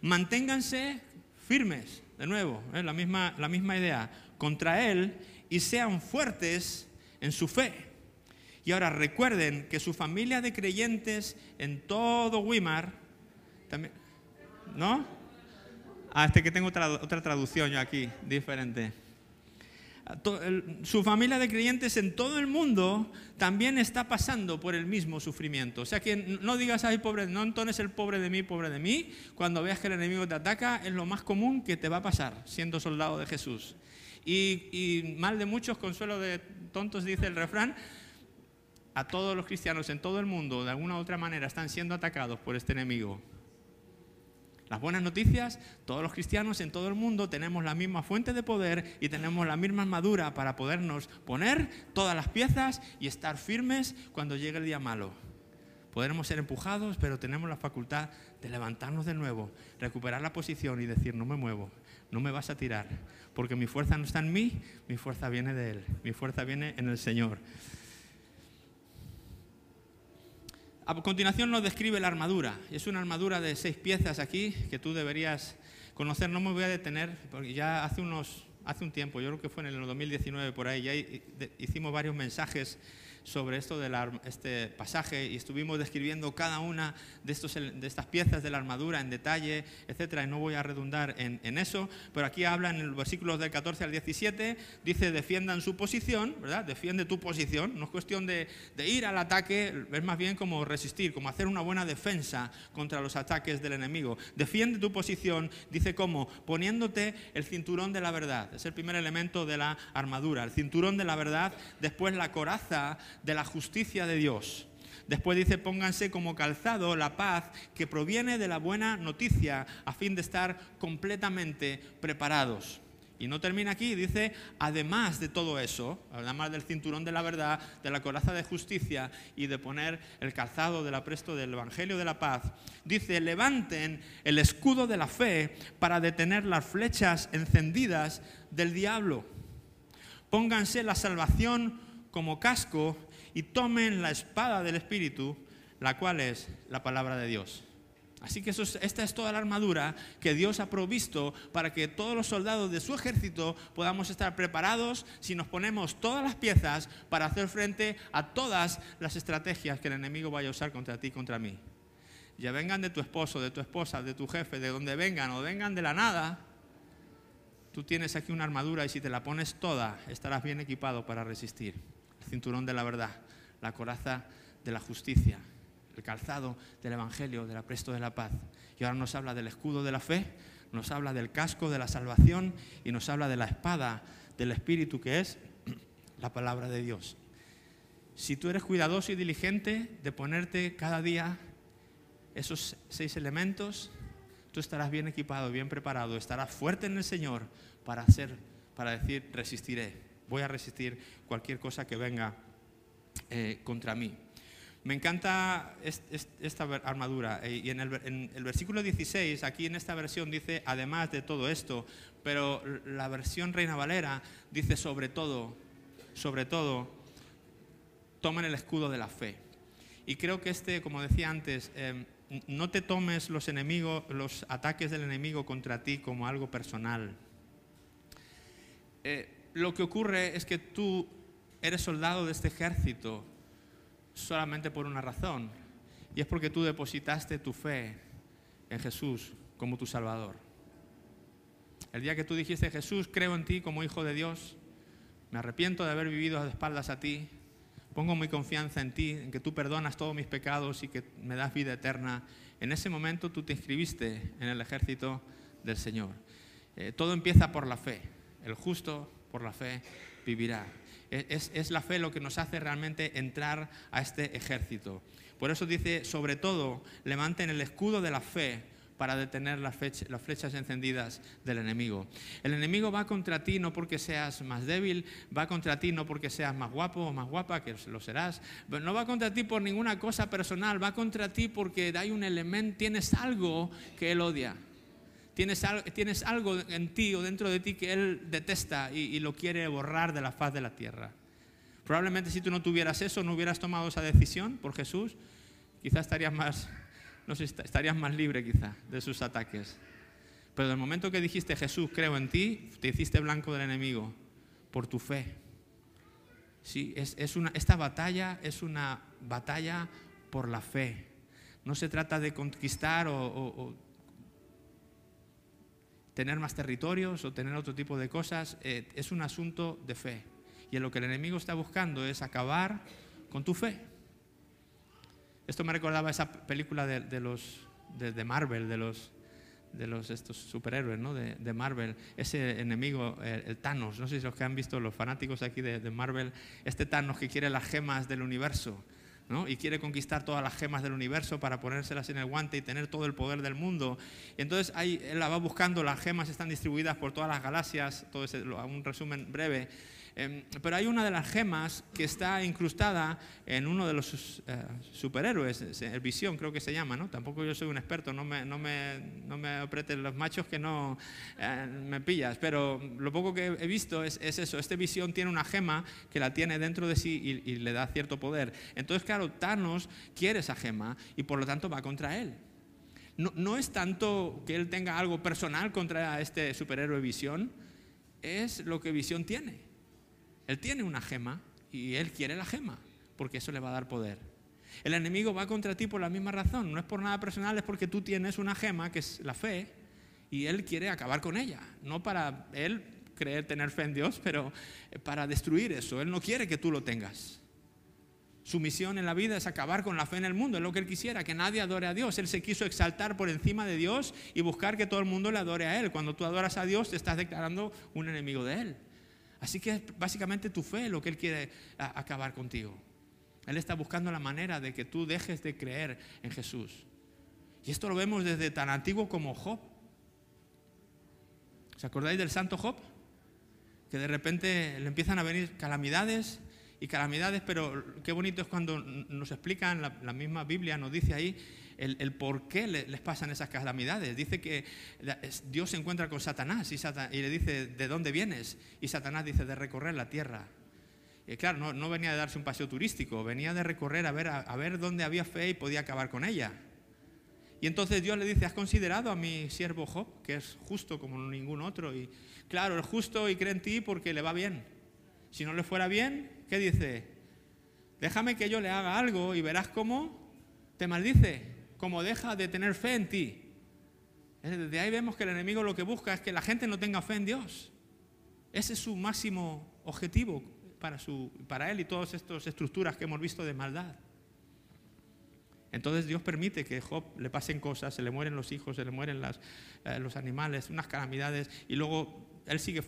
Manténganse firmes, de nuevo, ¿eh? la, misma, la misma idea, contra Él y sean fuertes en su fe. Y ahora recuerden que su familia de creyentes en todo Wimar, también, ¿no? Ah, este que tengo otra, otra traducción yo aquí, diferente. Su familia de creyentes en todo el mundo también está pasando por el mismo sufrimiento. O sea que no digas, ay, pobre, no entones el pobre de mí, pobre de mí. Cuando veas que el enemigo te ataca, es lo más común que te va a pasar siendo soldado de Jesús. Y, y mal de muchos, consuelo de tontos, dice el refrán, a todos los cristianos en todo el mundo, de alguna u otra manera, están siendo atacados por este enemigo. Las buenas noticias, todos los cristianos en todo el mundo tenemos la misma fuente de poder y tenemos la misma armadura para podernos poner todas las piezas y estar firmes cuando llegue el día malo. Podremos ser empujados, pero tenemos la facultad de levantarnos de nuevo, recuperar la posición y decir, no me muevo, no me vas a tirar, porque mi fuerza no está en mí, mi fuerza viene de Él, mi fuerza viene en el Señor. A continuación nos describe la armadura. Es una armadura de seis piezas aquí que tú deberías conocer. No me voy a detener porque ya hace unos hace un tiempo, yo creo que fue en el 2019 por ahí, ya hicimos varios mensajes sobre esto de este pasaje y estuvimos describiendo cada una de, estos, de estas piezas de la armadura en detalle, etcétera, y no voy a redundar en, en, eso, pero aquí habla en el versículos del 14 al 17, dice defiendan su posición, ¿verdad? Defiende tu posición, no es cuestión de, de ir al ataque, es más bien como resistir, como hacer una buena defensa contra los ataques del enemigo. Defiende tu posición, dice cómo, poniéndote el cinturón de la verdad, es el primer elemento de la armadura, el cinturón de la verdad, después la coraza de la justicia de Dios. Después dice, pónganse como calzado la paz que proviene de la buena noticia a fin de estar completamente preparados. Y no termina aquí, dice, además de todo eso, además del cinturón de la verdad, de la coraza de justicia y de poner el calzado del apresto del Evangelio de la paz, dice, levanten el escudo de la fe para detener las flechas encendidas del diablo. Pónganse la salvación como casco y tomen la espada del Espíritu, la cual es la palabra de Dios. Así que esta es toda la armadura que Dios ha provisto para que todos los soldados de su ejército podamos estar preparados si nos ponemos todas las piezas para hacer frente a todas las estrategias que el enemigo vaya a usar contra ti y contra mí. Ya vengan de tu esposo, de tu esposa, de tu jefe, de donde vengan o vengan de la nada, tú tienes aquí una armadura y si te la pones toda estarás bien equipado para resistir. El cinturón de la verdad la coraza de la justicia, el calzado del Evangelio, del apresto de la paz. Y ahora nos habla del escudo de la fe, nos habla del casco de la salvación y nos habla de la espada del Espíritu que es *clears throat* la palabra de Dios. Si tú eres cuidadoso y diligente de ponerte cada día esos seis elementos, tú estarás bien equipado, bien preparado, estarás fuerte en el Señor para hacer, para decir, resistiré, voy a resistir cualquier cosa que venga eh, contra mí. Me encanta esta armadura. Eh, y en el, versículo 16, aquí en esta versión dice, además de todo esto, pero la versión Reina Valera dice sobre todo, sobre todo, tomen el escudo de la fe. Y creo que este, como decía antes, em, no te tomes los enemigos, los ataques del enemigo contra ti como algo personal. Eh, lo que ocurre es que tú eres soldado de este ejército solamente por una razón, y es porque tú depositaste tu fe en Jesús como tu Salvador. El día que tú dijiste, Jesús, creo en ti como Hijo de Dios, me arrepiento de haber vivido de espaldas a ti, pongo mi confianza en ti, en que tú perdonas todos mis pecados y que me das vida eterna, en ese momento tú te inscribiste en el ejército del Señor. Eh, todo empieza por la fe. El justo por la fe vivirá. Es, la fe lo que nos hace realmente entrar a este ejército. Por eso dice, sobre todo, levanten el escudo de la fe para detener las, flechas encendidas del enemigo. El enemigo va contra ti no porque seas más débil, va contra ti no porque seas más guapo o más guapa, que lo serás, no va contra ti por ninguna cosa personal, va contra ti porque hay un elemento, tienes algo que él odia. Tienes, algo en ti o dentro de ti que Él detesta y, lo quiere borrar de la faz de la tierra. Probablemente si tú no tuvieras eso, no hubieras tomado esa decisión por Jesús, quizás estarías más, no estarías más libre quizá de sus ataques. Pero del momento que dijiste Jesús, creo en ti, te hiciste blanco del enemigo por tu fe. Sí, es, una, esta batalla es una batalla por la fe. No se trata de conquistar o tener más territorios o tener otro tipo de cosas, eh, es un asunto de fe. Y en lo que el enemigo está buscando es acabar con tu fe. Esto me recordaba esa película de, los de, Marvel, de los de los estos superhéroes ¿no? de, Marvel, ese enemigo, el, Thanos, no sé si los que han visto los fanáticos aquí de, de Marvel, este Thanos que quiere las gemas del universo, y quiere conquistar todas las gemas del universo para ponérselas en el guante y tener todo el poder del mundo. Y entonces ahí él la va buscando, las gemas están distribuidas por todas las galaxias, todo ese, un resumen breve. Em, pero hay una de las gemas que está incrustada en uno de los eh, superhéroes, el Visión creo que se llama, ¿no? Tampoco yo soy un experto, no me, no me, no me apreten los machos que no eh, me pillas, pero lo poco que he visto es, eso, este Visión tiene una gema que la tiene dentro de sí y, y le da cierto poder. Entonces, claro, Thanos quiere esa gema y por lo tanto va contra él. No, no, es tanto que él tenga algo personal contra este superhéroe Visión, es lo que Visión tiene. Él tiene una gema y él quiere la gema, porque eso le va a dar poder. El enemigo va contra ti por la misma razón, no es por nada personal, es porque tú tienes una gema que es la fe y él quiere acabar con ella, no para él creer tener fe en Dios, pero para destruir eso. Él no quiere que tú lo tengas. Su misión en la vida es acabar con la fe en el mundo, es lo que él quisiera, que nadie adore a Dios. Él se quiso exaltar por encima de Dios y buscar que todo el mundo le adore a él. Cuando tú adoras a Dios, te estás declarando un enemigo de él. Así que es básicamente tu fe lo que Él quiere acabar contigo. Él está buscando la manera de que tú dejes de creer en Jesús. Y esto lo vemos desde tan antiguo como Job. ¿Os acordáis del santo Job? Que de repente le empiezan a venir calamidades y calamidades, pero qué bonito es cuando nos explican, la, misma Biblia nos dice ahí el, por qué les pasan esas calamidades. Dice que Dios se encuentra con Satanás y, le dice, ¿de dónde vienes? Y Satanás dice, de recorrer la tierra. Y claro, no, venía de darse un paseo turístico, venía de recorrer a ver, a, ver dónde había fe y podía acabar con ella. Y entonces Dios le dice, ¿has considerado a mi siervo Job, que es justo como ningún otro? Y claro, es justo y cree en ti porque le va bien. Si no le fuera bien, ¿qué dice? Déjame que yo le haga algo y verás cómo te maldice como deja de tener fe en ti. Desde ahí vemos que el enemigo lo que busca es que la gente no tenga fe en Dios. Ese es su máximo objetivo para, su, para él y todas estas estructuras que hemos visto de maldad. Entonces Dios permite que Job le pasen cosas, se le mueren los hijos, se le mueren eh, los animales, unas calamidades, y luego él sigue,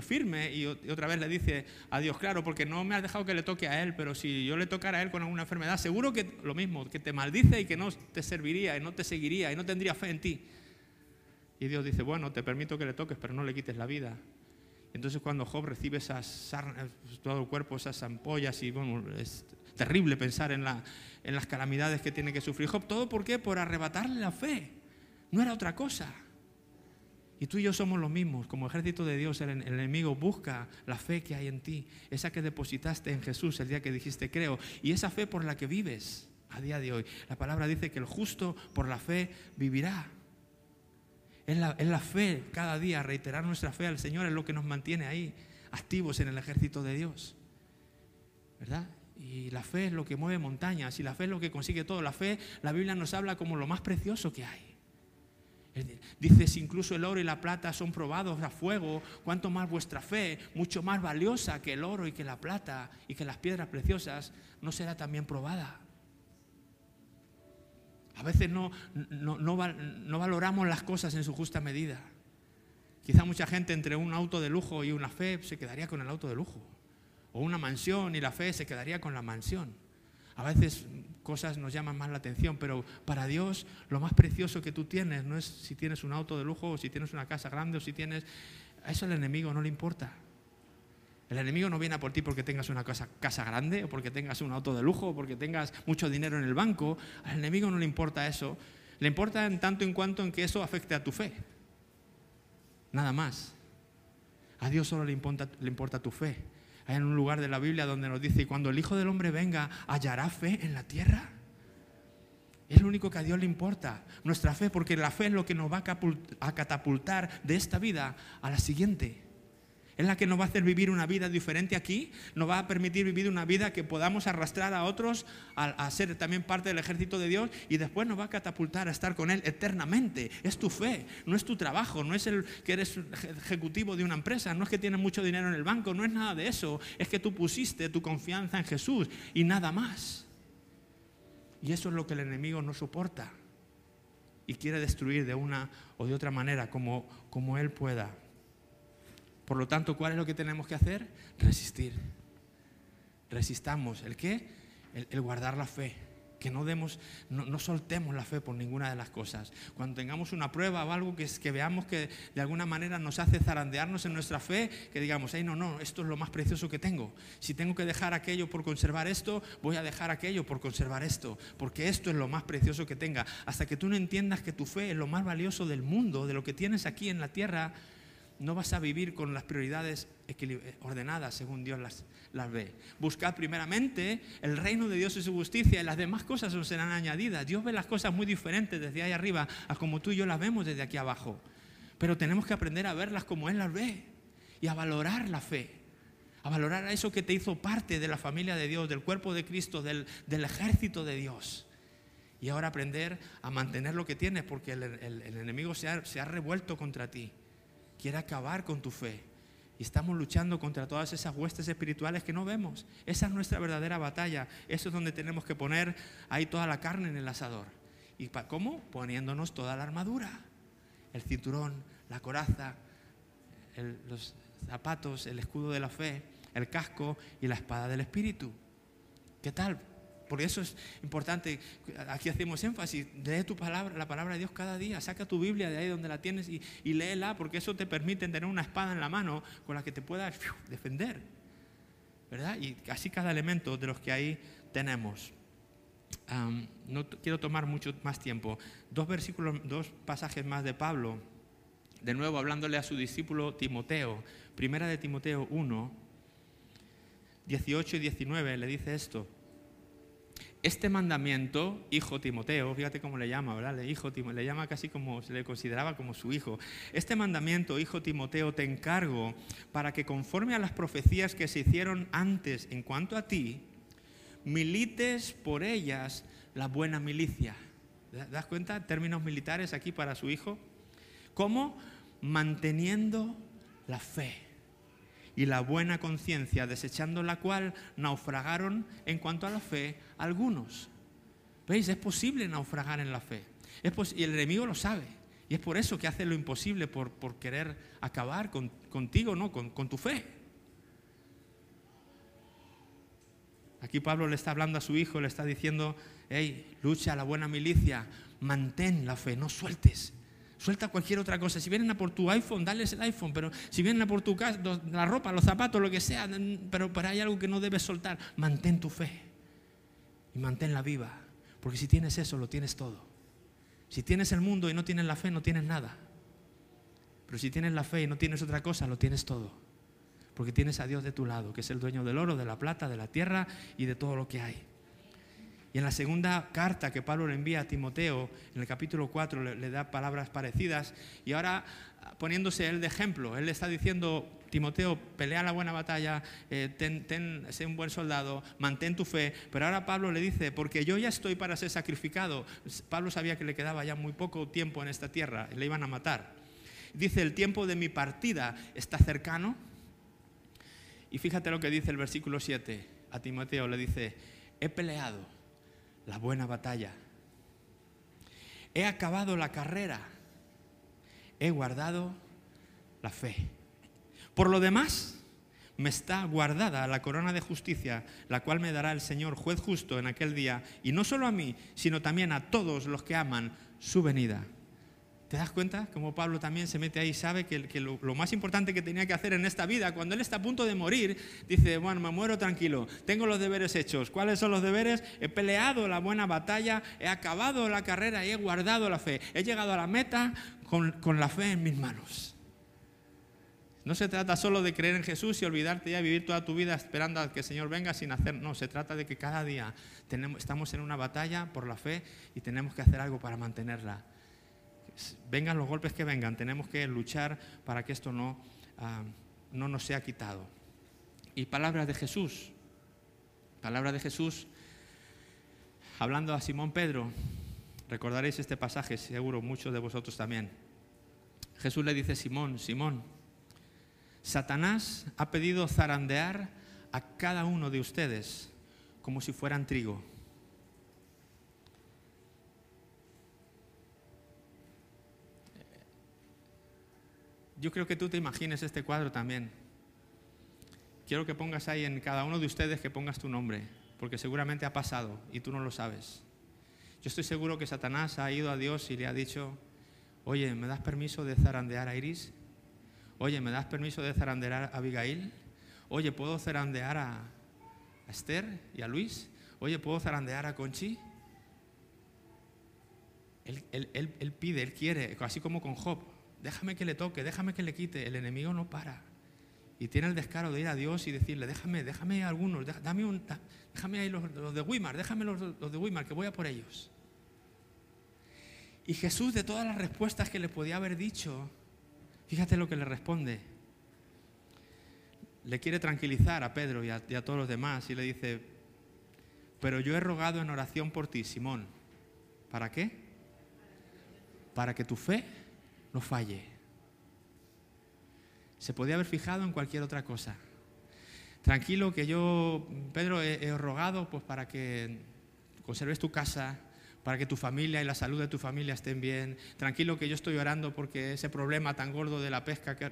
firme y, otra vez le dice a Dios, claro, porque no me has dejado que le toque a él, pero si yo le tocara a él con alguna enfermedad, seguro que lo mismo, que te maldice y que no te serviría y no te seguiría y no tendría fe en ti. Y Dios dice, bueno, te permito que le toques, pero no le quites la vida. Entonces cuando Job recibe esas todo el cuerpo, esas ampollas, y bueno, es terrible pensar en, en las calamidades que tiene que sufrir Job. ¿Todo por qué? Por arrebatarle la fe. No era otra cosa. Y tú y yo somos los mismos. Como ejército de Dios, el, enemigo busca la fe que hay en ti, esa que depositaste en Jesús el día que dijiste creo, y esa fe por la que vives a día de hoy. La palabra dice que el justo por la fe vivirá. Es la, es la fe cada día, reiterar nuestra fe al Señor es lo que nos mantiene ahí, activos en el ejército de Dios. ¿Verdad? Y la fe es lo que mueve montañas y la fe es lo que consigue todo. La fe, la Biblia nos habla como lo más precioso que hay. Dice, si incluso el oro y la plata son probados a fuego, cuanto más vuestra fe, mucho más valiosa que el oro y que la plata y que las piedras preciosas, no será también probada. A veces no, no, no, valoramos las cosas en su justa medida. Quizá mucha gente entre un auto de lujo y una fe se quedaría con el auto de lujo. O una mansión y la fe se quedaría con la mansión. A veces cosas nos llaman más la atención, pero para Dios lo más precioso que tú tienes no es si tienes un auto de lujo o si tienes una casa grande o si tienes... A eso al enemigo no le importa. El enemigo no viene a por ti porque tengas una casa, casa grande o porque tengas un auto de lujo o porque tengas mucho dinero en el banco. Al enemigo no le importa eso. Le importa en tanto en cuanto en que eso afecte a tu fe. Nada más. A Dios solo le importa, le importa tu fe. Hay en un lugar de la Biblia donde nos dice, y cuando el Hijo del Hombre venga, ¿hallará fe en la tierra? Es lo único que a Dios le importa, nuestra fe, porque la fe es lo que nos va a catapultar de esta vida a la siguiente. Es la que nos va a hacer vivir una vida diferente aquí, nos va a permitir vivir una vida que podamos arrastrar a otros a, ser también parte del ejército de Dios y después nos va a catapultar a estar con Él eternamente. Es tu fe, no es tu trabajo, no es el que eres ejecutivo de una empresa, no es que tienes mucho dinero en el banco, no es nada de eso, es que tú pusiste tu confianza en Jesús y nada más. Y eso es lo que el enemigo no soporta y quiere destruir de una o de otra manera como, como Él pueda. Por lo tanto, ¿cuál es lo que tenemos que hacer? Resistir. Resistamos. ¿El qué? El, guardar la fe. Que no, demos, no, soltemos la fe por ninguna de las cosas. Cuando tengamos una prueba o algo que, que veamos que de alguna manera nos hace zarandearnos en nuestra fe, que digamos, hey, no, no, esto es lo más precioso que tengo. Si tengo que dejar aquello por conservar esto, voy a dejar aquello por conservar esto, porque esto es lo más precioso que tenga. Hasta que tú no entiendas que tu fe es lo más valioso del mundo, de lo que tienes aquí en la tierra, no vas a vivir con las prioridades ordenadas según Dios las, las ve. Buscad primeramente el reino de Dios y su justicia y las demás cosas os serán añadidas. Dios ve las cosas muy diferentes desde ahí arriba a como tú y yo las vemos desde aquí abajo. Pero tenemos que aprender a verlas como Él las ve y a valorar la fe, a valorar a eso que te hizo parte de la familia de Dios, del cuerpo de Cristo, del, ejército de Dios. Y ahora aprender a mantener lo que tienes porque el, enemigo se ha revuelto contra ti quiere acabar con tu fe. Y estamos luchando contra todas esas huestes espirituales que no vemos. Esa es nuestra verdadera batalla. Eso es donde tenemos que poner ahí toda la carne en el asador. ¿Y cómo? Poniéndonos toda la armadura. El cinturón, la coraza, los zapatos, el escudo de la fe, el casco y la espada del Espíritu. ¿Qué tal? Porque eso es importante. Aquí hacemos énfasis. Lee tu palabra, la palabra de Dios cada día. Saca tu Biblia de ahí donde la tienes y, léela, porque eso te permite tener una espada en la mano con la que te puedas defender. ¿Verdad? Y así cada elemento de los que ahí tenemos. no quiero tomar mucho más tiempo. Dos versículos, dos pasajes más de Pablo. De nuevo hablándole a su discípulo Timoteo. Primera de Timoteo 1, 18 y 19 le dice esto. Este mandamiento, hijo Timoteo, fíjate cómo le llama, ¿verdad? Le, hijo, le llama casi como se le consideraba como su hijo. Este mandamiento, hijo Timoteo, te encargo para que conforme a las profecías que se hicieron antes en cuanto a ti, milites por ellas la buena milicia. ¿Das cuenta? Términos militares aquí para su hijo. ¿Cómo? Manteniendo la fe y la buena conciencia, desechando la cual naufragaron en cuanto a la fe algunos. ¿Veis? Es posible naufragar en la fe. y el enemigo lo sabe. Y es por eso que hace lo imposible por, querer acabar contigo, ¿no? Con, con tu fe. Aquí Pablo le está hablando a su hijo, le está diciendo, hey, lucha la buena milicia, mantén la fe, no sueltes. Suelta cualquier otra cosa. Si vienen a por tu iPhone, dales el iPhone. Pero si vienen a por tu casa, la ropa, los zapatos, lo que sea, pero, pero hay algo que no debes soltar. Mantén tu fe y manténla viva. Porque si tienes eso, lo tienes todo. Si tienes el mundo y no tienes la fe, no tienes nada. Pero si tienes la fe y no tienes otra cosa, lo tienes todo. Porque tienes a Dios de tu lado, que es el dueño del oro, de la plata, de la tierra y de todo lo que hay. Y en la segunda carta que Pablo le envía a Timoteo, en el capítulo 4, le, da palabras parecidas. Y ahora poniéndose él de ejemplo, él le está diciendo, Timoteo, pelea la buena batalla, eh, ten, sé un buen soldado, mantén tu fe. Pero ahora Pablo le dice, porque yo ya estoy para ser sacrificado. Pablo sabía que le quedaba ya muy poco tiempo en esta tierra, le iban a matar. Dice, el tiempo de mi partida está cercano. Y fíjate lo que dice el versículo 7 a Timoteo, le dice, he peleado la buena batalla. He acabado la carrera. He guardado la fe. Por lo demás, me está guardada la corona de justicia, la cual me dará el Señor juez justo en aquel día, y no solo a mí, sino también a todos los que aman su venida. ¿Te das cuenta? Como Pablo también se mete ahí y sabe que, lo, más importante que tenía que hacer en esta vida, cuando él está a punto de morir, dice, bueno, me muero tranquilo, tengo los deberes hechos. ¿Cuáles son los deberes? He peleado la buena batalla, he acabado la carrera y he guardado la fe. He llegado a la meta con, con la fe en mis manos. No se trata solo de creer en Jesús y olvidarte ya vivir toda tu vida esperando a que el Señor venga sin hacer. No, se trata de que cada día tenemos, estamos en una batalla por la fe y tenemos que hacer algo para mantenerla vengan los golpes que vengan, tenemos que luchar para que esto no, ah, no nos sea quitado. Y palabras de Jesús, palabra de Jesús, hablando a Simón Pedro, recordaréis este pasaje, seguro muchos de vosotros también. Jesús le dice, Simón, Simón, Satanás ha pedido zarandear a cada uno de ustedes como si fueran trigo. Yo creo que tú te imagines este cuadro también. Quiero que pongas ahí en cada uno de ustedes que pongas tu nombre, porque seguramente ha pasado y tú no lo sabes. Yo estoy seguro que Satanás ha ido a Dios y le ha dicho, oye, ¿me das permiso de zarandear a Iris? Oye, ¿me das permiso de zarandear a Abigail? Oye, ¿puedo zarandear a, Esther y a Luis? Oye, ¿puedo zarandear a Conchi? él, pide, él quiere, así como con Job déjame que le toque, déjame que le quite. El enemigo no para. Y tiene el descaro de ir a Dios y decirle, déjame, déjame algunos, dame un, déjame ahí los, de Weimar, déjame los, los de Weimar, que voy a por ellos. Y Jesús, de todas las respuestas que le podía haber dicho, fíjate lo que le responde. Le quiere tranquilizar a Pedro a, y a todos los demás y le dice, pero yo he rogado en oración por ti, Simón. ¿Para qué? Para que tu fe no falle. Se podía haber fijado en cualquier otra cosa. Tranquilo que yo, Pedro, he, rogado pues, para que conserves tu casa, para que tu familia y la salud de tu familia estén bien. Tranquilo que yo estoy orando porque ese problema tan gordo de la pesca que...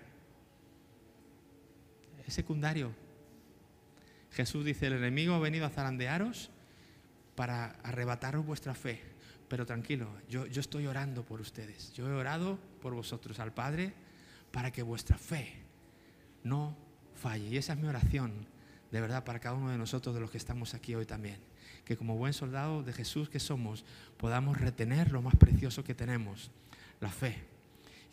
es secundario. Jesús dice, el enemigo ha venido a zarandearos para arrebataros vuestra fe. Pero tranquilo, yo, yo estoy orando por ustedes. Yo he orado por vosotros al Padre para que vuestra fe no falle. Y esa es mi oración, de verdad, para cada uno de nosotros, de los que estamos aquí hoy también. Que como buen soldado de Jesús que somos, podamos retener lo más precioso que tenemos, la fe.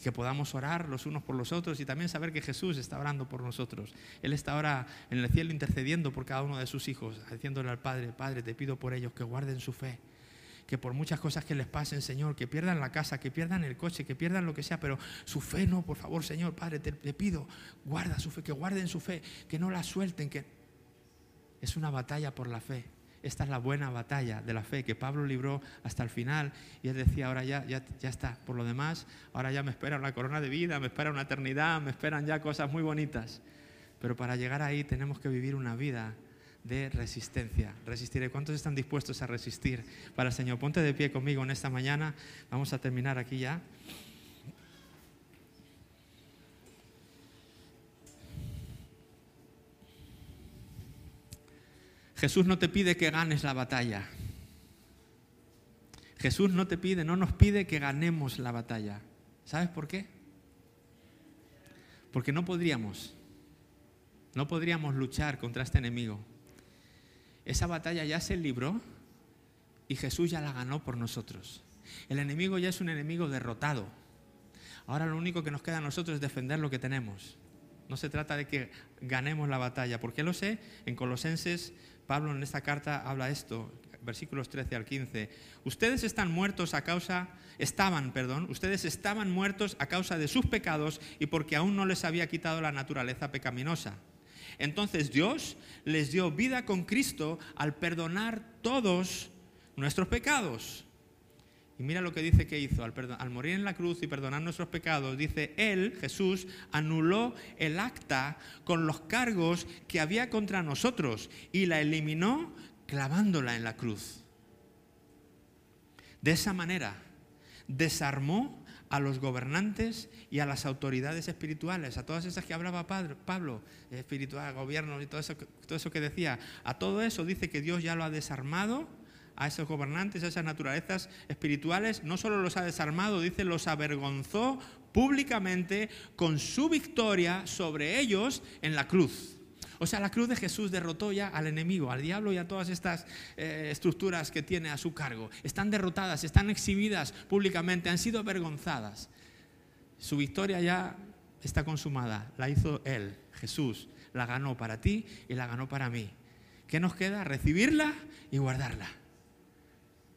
Que podamos orar los unos por los otros y también saber que Jesús está orando por nosotros. Él está ahora en el cielo intercediendo por cada uno de sus hijos, diciéndole al Padre, Padre, te pido por ellos que guarden su fe que por muchas cosas que les pasen, Señor, que pierdan la casa, que pierdan el coche, que pierdan lo que sea, pero su fe no, por favor, Señor, Padre, te, pido, guarda su fe, que guarden su fe, que no la suelten, que es una batalla por la fe. Esta es la buena batalla de la fe que Pablo libró hasta el final y él decía, ahora ya, ya, ya está, por lo demás, ahora ya me espera una corona de vida, me espera una eternidad, me esperan ya cosas muy bonitas. Pero para llegar ahí tenemos que vivir una vida de resistencia. Resistiré. ¿Cuántos están dispuestos a resistir para el Señor? Ponte de pie conmigo en esta mañana. Vamos a terminar aquí ya. Jesús no te pide que ganes la batalla. Jesús no te pide, no nos pide que ganemos la batalla. ¿Sabes por qué? Porque no podríamos. No podríamos luchar contra este enemigo. Esa batalla ya se libró y Jesús ya la ganó por nosotros. El enemigo ya es un enemigo derrotado. Ahora lo único que nos queda a nosotros es defender lo que tenemos. No se trata de que ganemos la batalla, porque lo sé, en Colosenses, Pablo en esta carta habla esto, versículos 13 al 15. Ustedes están muertos a causa, estaban, perdón, ustedes estaban muertos a causa de sus pecados y porque aún no les había quitado la naturaleza pecaminosa. Entonces Dios les dio vida con Cristo al perdonar todos nuestros pecados. Y mira lo que dice que hizo al, morir en la cruz y perdonar nuestros pecados. Dice, Él, Jesús, anuló el acta con los cargos que había contra nosotros y la eliminó clavándola en la cruz. De esa manera, desarmó a los gobernantes y a las autoridades espirituales, a todas esas que hablaba Pablo, espiritual, gobierno y todo eso, todo eso que decía. A todo eso dice que Dios ya lo ha desarmado, a esos gobernantes, a esas naturalezas espirituales, no solo los ha desarmado, dice, los avergonzó públicamente con su victoria sobre ellos en la cruz. O sea, la cruz de Jesús derrotó ya al enemigo, al diablo y a todas estas eh, estructuras que tiene a su cargo. Están derrotadas, están exhibidas públicamente, han sido avergonzadas. Su victoria ya está consumada, la hizo Él, Jesús, la ganó para ti y la ganó para mí. ¿Qué nos queda? Recibirla y guardarla.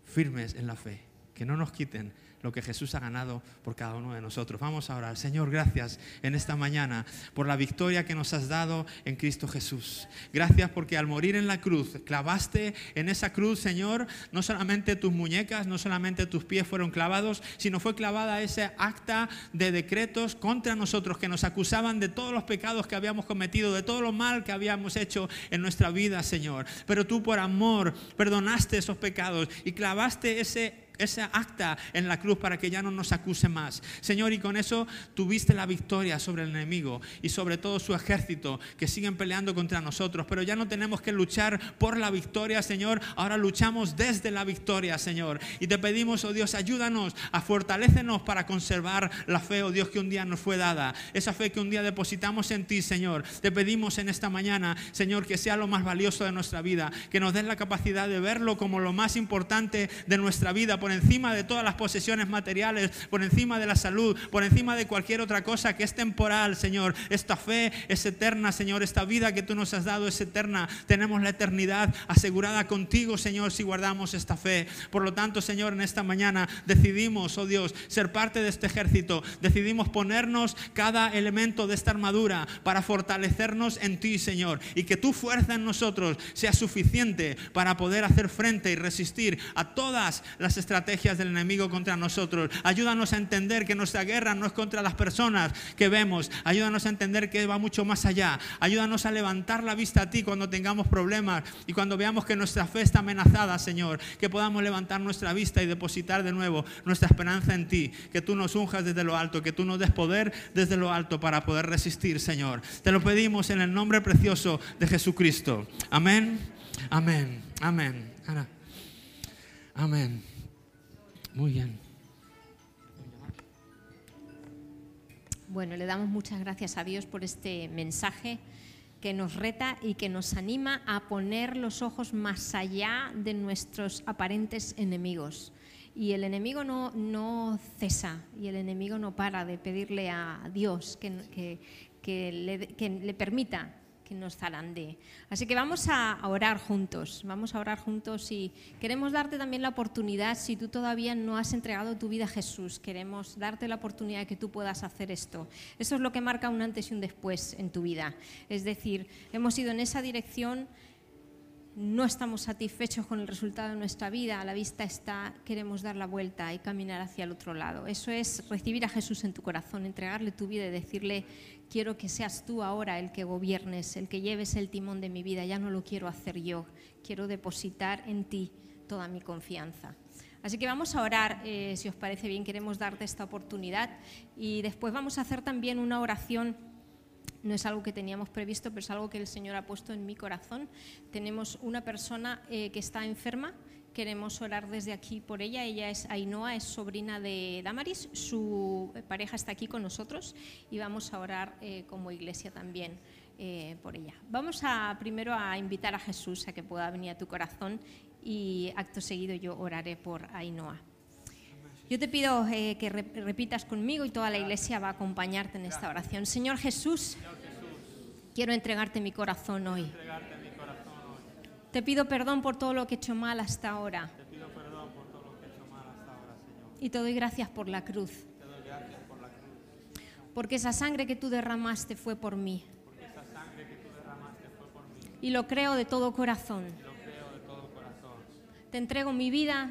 Firmes en la fe, que no nos quiten lo que Jesús ha ganado por cada uno de nosotros. Vamos a orar. Señor, gracias en esta mañana por la victoria que nos has dado en Cristo Jesús. Gracias porque al morir en la cruz, clavaste en esa cruz, Señor, no solamente tus muñecas, no solamente tus pies fueron clavados, sino fue clavada ese acta de decretos contra nosotros que nos acusaban de todos los pecados que habíamos cometido, de todo lo mal que habíamos hecho en nuestra vida, Señor. Pero tú por amor perdonaste esos pecados y clavaste ese esa acta en la cruz para que ya no nos acuse más. Señor, y con eso tuviste la victoria sobre el enemigo y sobre todo su ejército que siguen peleando contra nosotros. Pero ya no tenemos que luchar por la victoria, Señor. Ahora luchamos desde la victoria, Señor. Y te pedimos, oh Dios, ayúdanos a fortalécenos para conservar la fe, oh Dios, que un día nos fue dada. Esa fe que un día depositamos en ti, Señor. Te pedimos en esta mañana, Señor, que sea lo más valioso de nuestra vida. Que nos den la capacidad de verlo como lo más importante de nuestra vida por encima de todas las posesiones materiales, por encima de la salud, por encima de cualquier otra cosa que es temporal, Señor. Esta fe es eterna, Señor. Esta vida que tú nos has dado es eterna. Tenemos la eternidad asegurada contigo, Señor, si guardamos esta fe. Por lo tanto, Señor, en esta mañana decidimos, oh Dios, ser parte de este ejército. Decidimos ponernos cada elemento de esta armadura para fortalecernos en ti, Señor. Y que tu fuerza en nosotros sea suficiente para poder hacer frente y resistir a todas las estrategias estrategias del enemigo contra nosotros. Ayúdanos a entender que nuestra guerra no es contra las personas que vemos. Ayúdanos a entender que va mucho más allá. Ayúdanos a levantar la vista a ti cuando tengamos problemas y cuando veamos que nuestra fe está amenazada, Señor. Que podamos levantar nuestra vista y depositar de nuevo nuestra esperanza en ti. Que tú nos unjas desde lo alto, que tú nos des poder desde lo alto para poder resistir, Señor. Te lo pedimos en el nombre precioso de Jesucristo. Amén. Amén. Amén. Amén. Muy bien. Bueno, le damos muchas gracias a Dios por este mensaje que nos reta y que nos anima a poner los ojos más allá de nuestros aparentes enemigos. Y el enemigo no, no cesa y el enemigo no para de pedirle a Dios que, que, le, que le permita nos zarandee. Así que vamos a orar juntos, vamos a orar juntos y queremos darte también la oportunidad, si tú todavía no has entregado tu vida a Jesús, queremos darte la oportunidad de que tú puedas hacer esto. Eso es lo que marca un antes y un después en tu vida. Es decir, hemos ido en esa dirección no estamos satisfechos con el resultado de nuestra vida, a la vista está, queremos dar la vuelta y caminar hacia el otro lado. Eso es recibir a Jesús en tu corazón, entregarle tu vida y decirle, quiero que seas tú ahora el que gobiernes, el que lleves el timón de mi vida, ya no lo quiero hacer yo, quiero depositar en ti toda mi confianza. Así que vamos a orar, eh, si os parece bien, queremos darte esta oportunidad y después vamos a hacer también una oración no es algo que teníamos previsto, pero es algo que el Señor ha puesto en mi corazón. Tenemos una persona eh, que está enferma, queremos orar desde aquí por ella. Ella es Ainhoa, es sobrina de Damaris, su pareja está aquí con nosotros y vamos a orar eh, como iglesia también. Eh, por ella. Vamos a primero a invitar a Jesús a que pueda venir a tu corazón y acto seguido yo oraré por Ainhoa. Yo te pido eh, que repitas conmigo y toda la iglesia va a acompañarte en esta oración. Señor Jesús, quiero entregarte mi corazón hoy. Te pido perdón por todo lo que he hecho mal hasta ahora. Y te doy gracias por la cruz. Porque esa sangre que tú derramaste fue por mí. Y lo creo de todo corazón. Te entrego mi vida,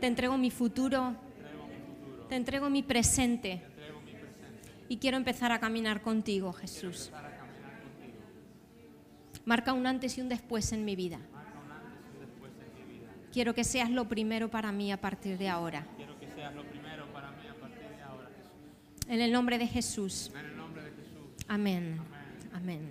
te entrego mi futuro. Te entrego mi presente. Y quiero empezar a caminar contigo, Jesús. Marca un antes y un después en mi vida. Quiero que seas lo primero para mí a partir de ahora. En el nombre de Jesús. Amén. Amén.